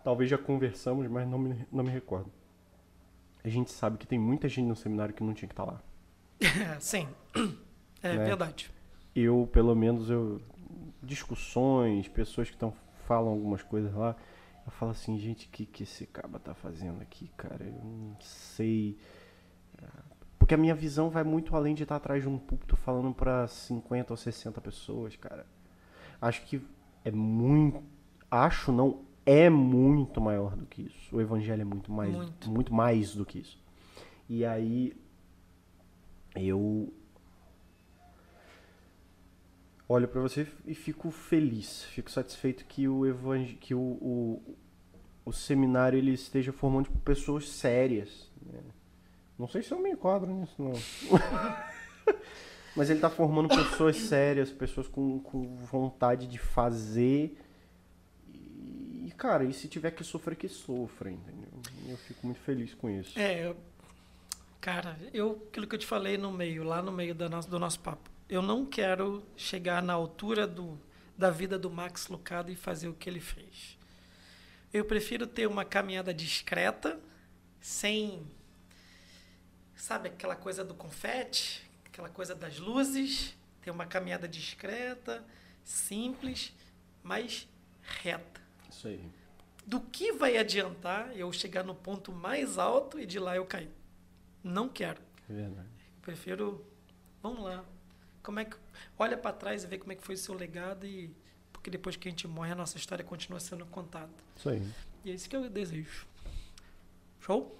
Talvez já conversamos, mas não me, não me recordo. A gente sabe que tem muita gente no seminário que não tinha que estar lá. É, *laughs* sim. É Né? verdade. Eu, pelo menos, eu discussões, pessoas que estão falam algumas coisas lá, eu falo assim, gente, o que que esse caba tá fazendo aqui, cara? Eu não sei. Porque a minha visão vai muito além de estar atrás de um púlpito falando pra 50 ou 60 pessoas, cara. Acho que é muito, acho não, é muito maior do que isso. O evangelho é muito mais, Muito. muito mais do que isso. E aí eu olho pra você e fico feliz, fico satisfeito que o evang... que o, o, o seminário ele esteja formando tipo, pessoas sérias. né? Não sei se eu me enquadro nisso não. *laughs* Mas ele tá formando pessoas sérias, pessoas com, com vontade de fazer. E, cara, e se tiver que sofrer, que sofra, entendeu? Eu fico muito feliz com isso. É, eu- cara, eu aquilo que eu te falei no meio, lá no meio da nossa- do nosso papo, eu não quero chegar na altura do, da vida do Max Lucado e fazer o que ele fez. Eu prefiro ter uma caminhada discreta, sem, sabe, aquela coisa do confete, aquela coisa das luzes, ter uma caminhada discreta, simples, mas reta Isso aí. do que vai adiantar eu chegar no ponto mais alto e de lá eu cair? Não quero. É verdade. Prefiro, vamos lá. Como é que olha para trás e vê como é que foi o seu legado e porque depois que a gente morre a nossa história continua sendo contada. Isso aí. E é isso que eu desejo. Show?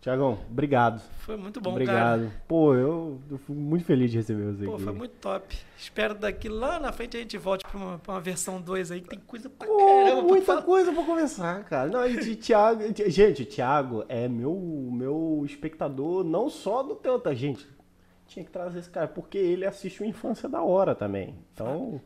Tiagão, obrigado. Foi muito bom, obrigado. cara. Pô, eu, eu fico muito feliz de receber você Pô, aqui. foi muito top. Espero daqui lá na frente a gente volte para uma, pra uma versão 2 aí que tem coisa pra Pô, caramba. pra muita falar. coisa pra conversar, cara. Não, e de Thiago. Gente, o Thiago é meu, meu espectador, não só do teu, tá? Gente, tinha que trazer esse cara, porque ele assiste o Infância da Hora também. Então,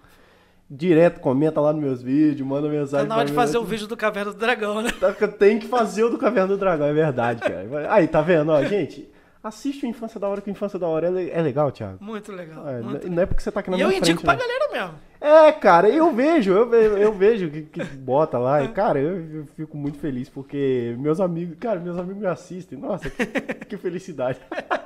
direto comenta lá nos meus vídeos, manda Tá mensagem. na hora de fazer o vídeo do Caverna do Dragão, né? Tá, Tem que fazer o do Caverna do Dragão, é verdade, cara. Aí, tá vendo? Ó, gente, assiste o Infância da Hora, que o Infância da Hora é é legal, Thiago. Muito legal. É, muito não é porque você tá aqui na E eu minha indico frente, pra né? galera mesmo. É, cara, eu vejo, eu vejo, eu vejo que, que bota lá. E, cara, eu, eu fico muito feliz porque meus amigos, cara, meus amigos me assistem. Nossa, que, que felicidade. *laughs*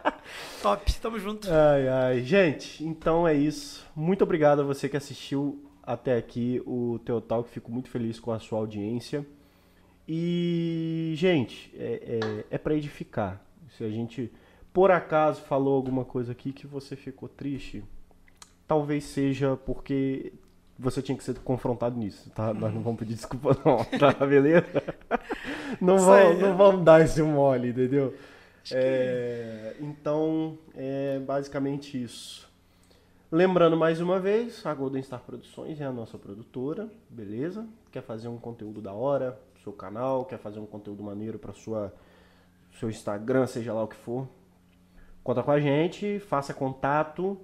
Top, tamo junto. Ai, ai. Gente, então é isso. Muito obrigado a você que assistiu até aqui o Teotalk. Fico muito feliz com a sua audiência. E, gente, é, é, é para edificar. Se a gente, por acaso, falou alguma coisa aqui que você ficou triste, talvez seja porque você tinha que ser confrontado nisso, tá? *laughs* Nós não vamos pedir desculpa não, tá? Beleza? *laughs* Não vamos, não vamos dar esse mole, entendeu? É, então, é basicamente isso. Lembrando mais uma vez, a Golden Star Produções é a nossa produtora, beleza? Quer fazer um conteúdo da hora, seu canal, quer fazer um conteúdo maneiro para sua seu Instagram, seja lá o que for. Conta com a gente, faça contato.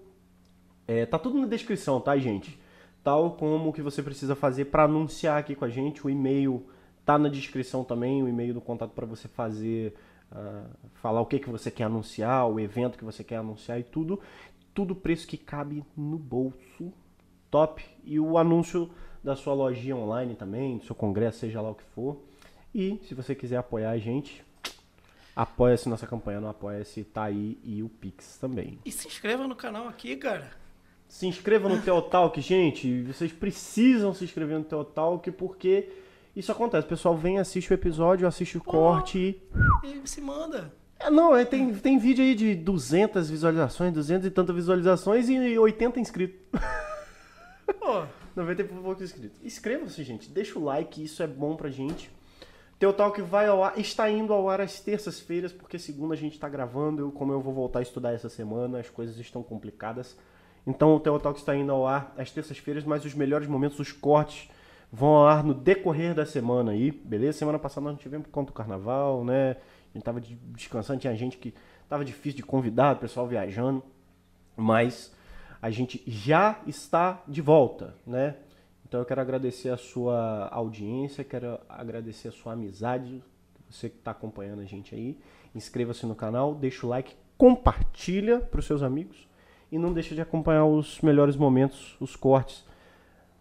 É, tá tudo na descrição, tá, gente? Tal como o que você precisa fazer para anunciar aqui com a gente, o e-mail tá na descrição também, o e-mail do contato para você fazer, ah, falar o que, que você quer anunciar, o evento que você quer anunciar e tudo. Tudo preço que cabe no bolso. Top. E o anúncio da sua lojinha online também, do seu congresso, seja lá o que for. E se você quiser apoiar a gente, apoia-se nossa campanha no Apoia-se, tá aí e o Pix também. E se inscreva no canal aqui, cara. Se inscreva no Teotalk, gente. Vocês precisam se inscrever no Teotalk porque isso acontece. O pessoal vem, assiste o episódio, assiste o corte e E se manda. É, não, é, tem, tem vídeo aí de 200 visualizações, 200 e tantas visualizações e 80 inscritos. *laughs* Pô, 90 e poucos inscritos. Inscreva-se, gente. Deixa o like, isso é bom pra gente. Teu Talk vai ao ar, está indo ao ar às terças-feiras, porque segunda a gente tá gravando. Eu, como eu vou voltar a estudar essa semana, as coisas estão complicadas. Então o Teu Talk está indo ao ar às terças-feiras, mas os melhores momentos, os cortes, vão ao ar no decorrer da semana aí, beleza? Semana passada nós tivemos por conta do carnaval, né? A gente tava de- descansando, tinha gente que tava difícil de convidar, o pessoal viajando. Mas a gente já está de volta, né? Então eu quero agradecer a sua audiência, quero agradecer a sua amizade, você que está acompanhando a gente aí. Inscreva-se no canal, deixa o like, compartilha para os seus amigos e não deixa de acompanhar os melhores momentos, os cortes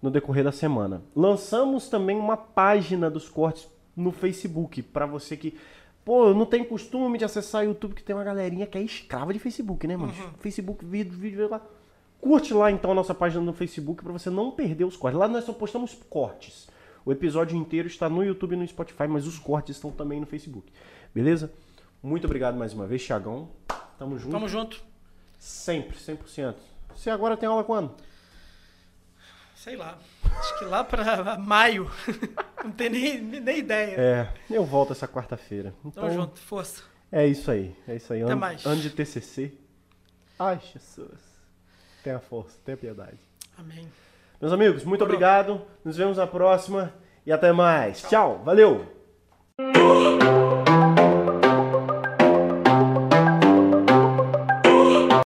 no decorrer da semana. Lançamos também uma página dos cortes no Facebook para você que Pô, não tenho costume de acessar o YouTube, que tem uma galerinha que é escrava de Facebook, né, mano? Facebook, vídeo, vídeo, lá. Curte lá então a nossa página no Facebook para você não perder os cortes. Lá nós só postamos cortes. O episódio inteiro está no YouTube e no Spotify, mas os cortes estão também no Facebook. Beleza? Muito obrigado mais uma vez, Thiagão. Tamo junto. tamo junto. Sempre, 100%. Você agora tem aula quando? Sei lá. Acho que lá pra *laughs* maio. *laughs* Não tem nem, nem ideia. É, eu volto essa quarta-feira. Então, Tamo junto. Força. é isso aí. É isso aí. Até ano, mais. ano de TCC. Ai, Jesus. Tenha força, tenha piedade. Amém. Meus amigos, muito Demorou. obrigado. Nos vemos na próxima e até mais. Tchau. Valeu.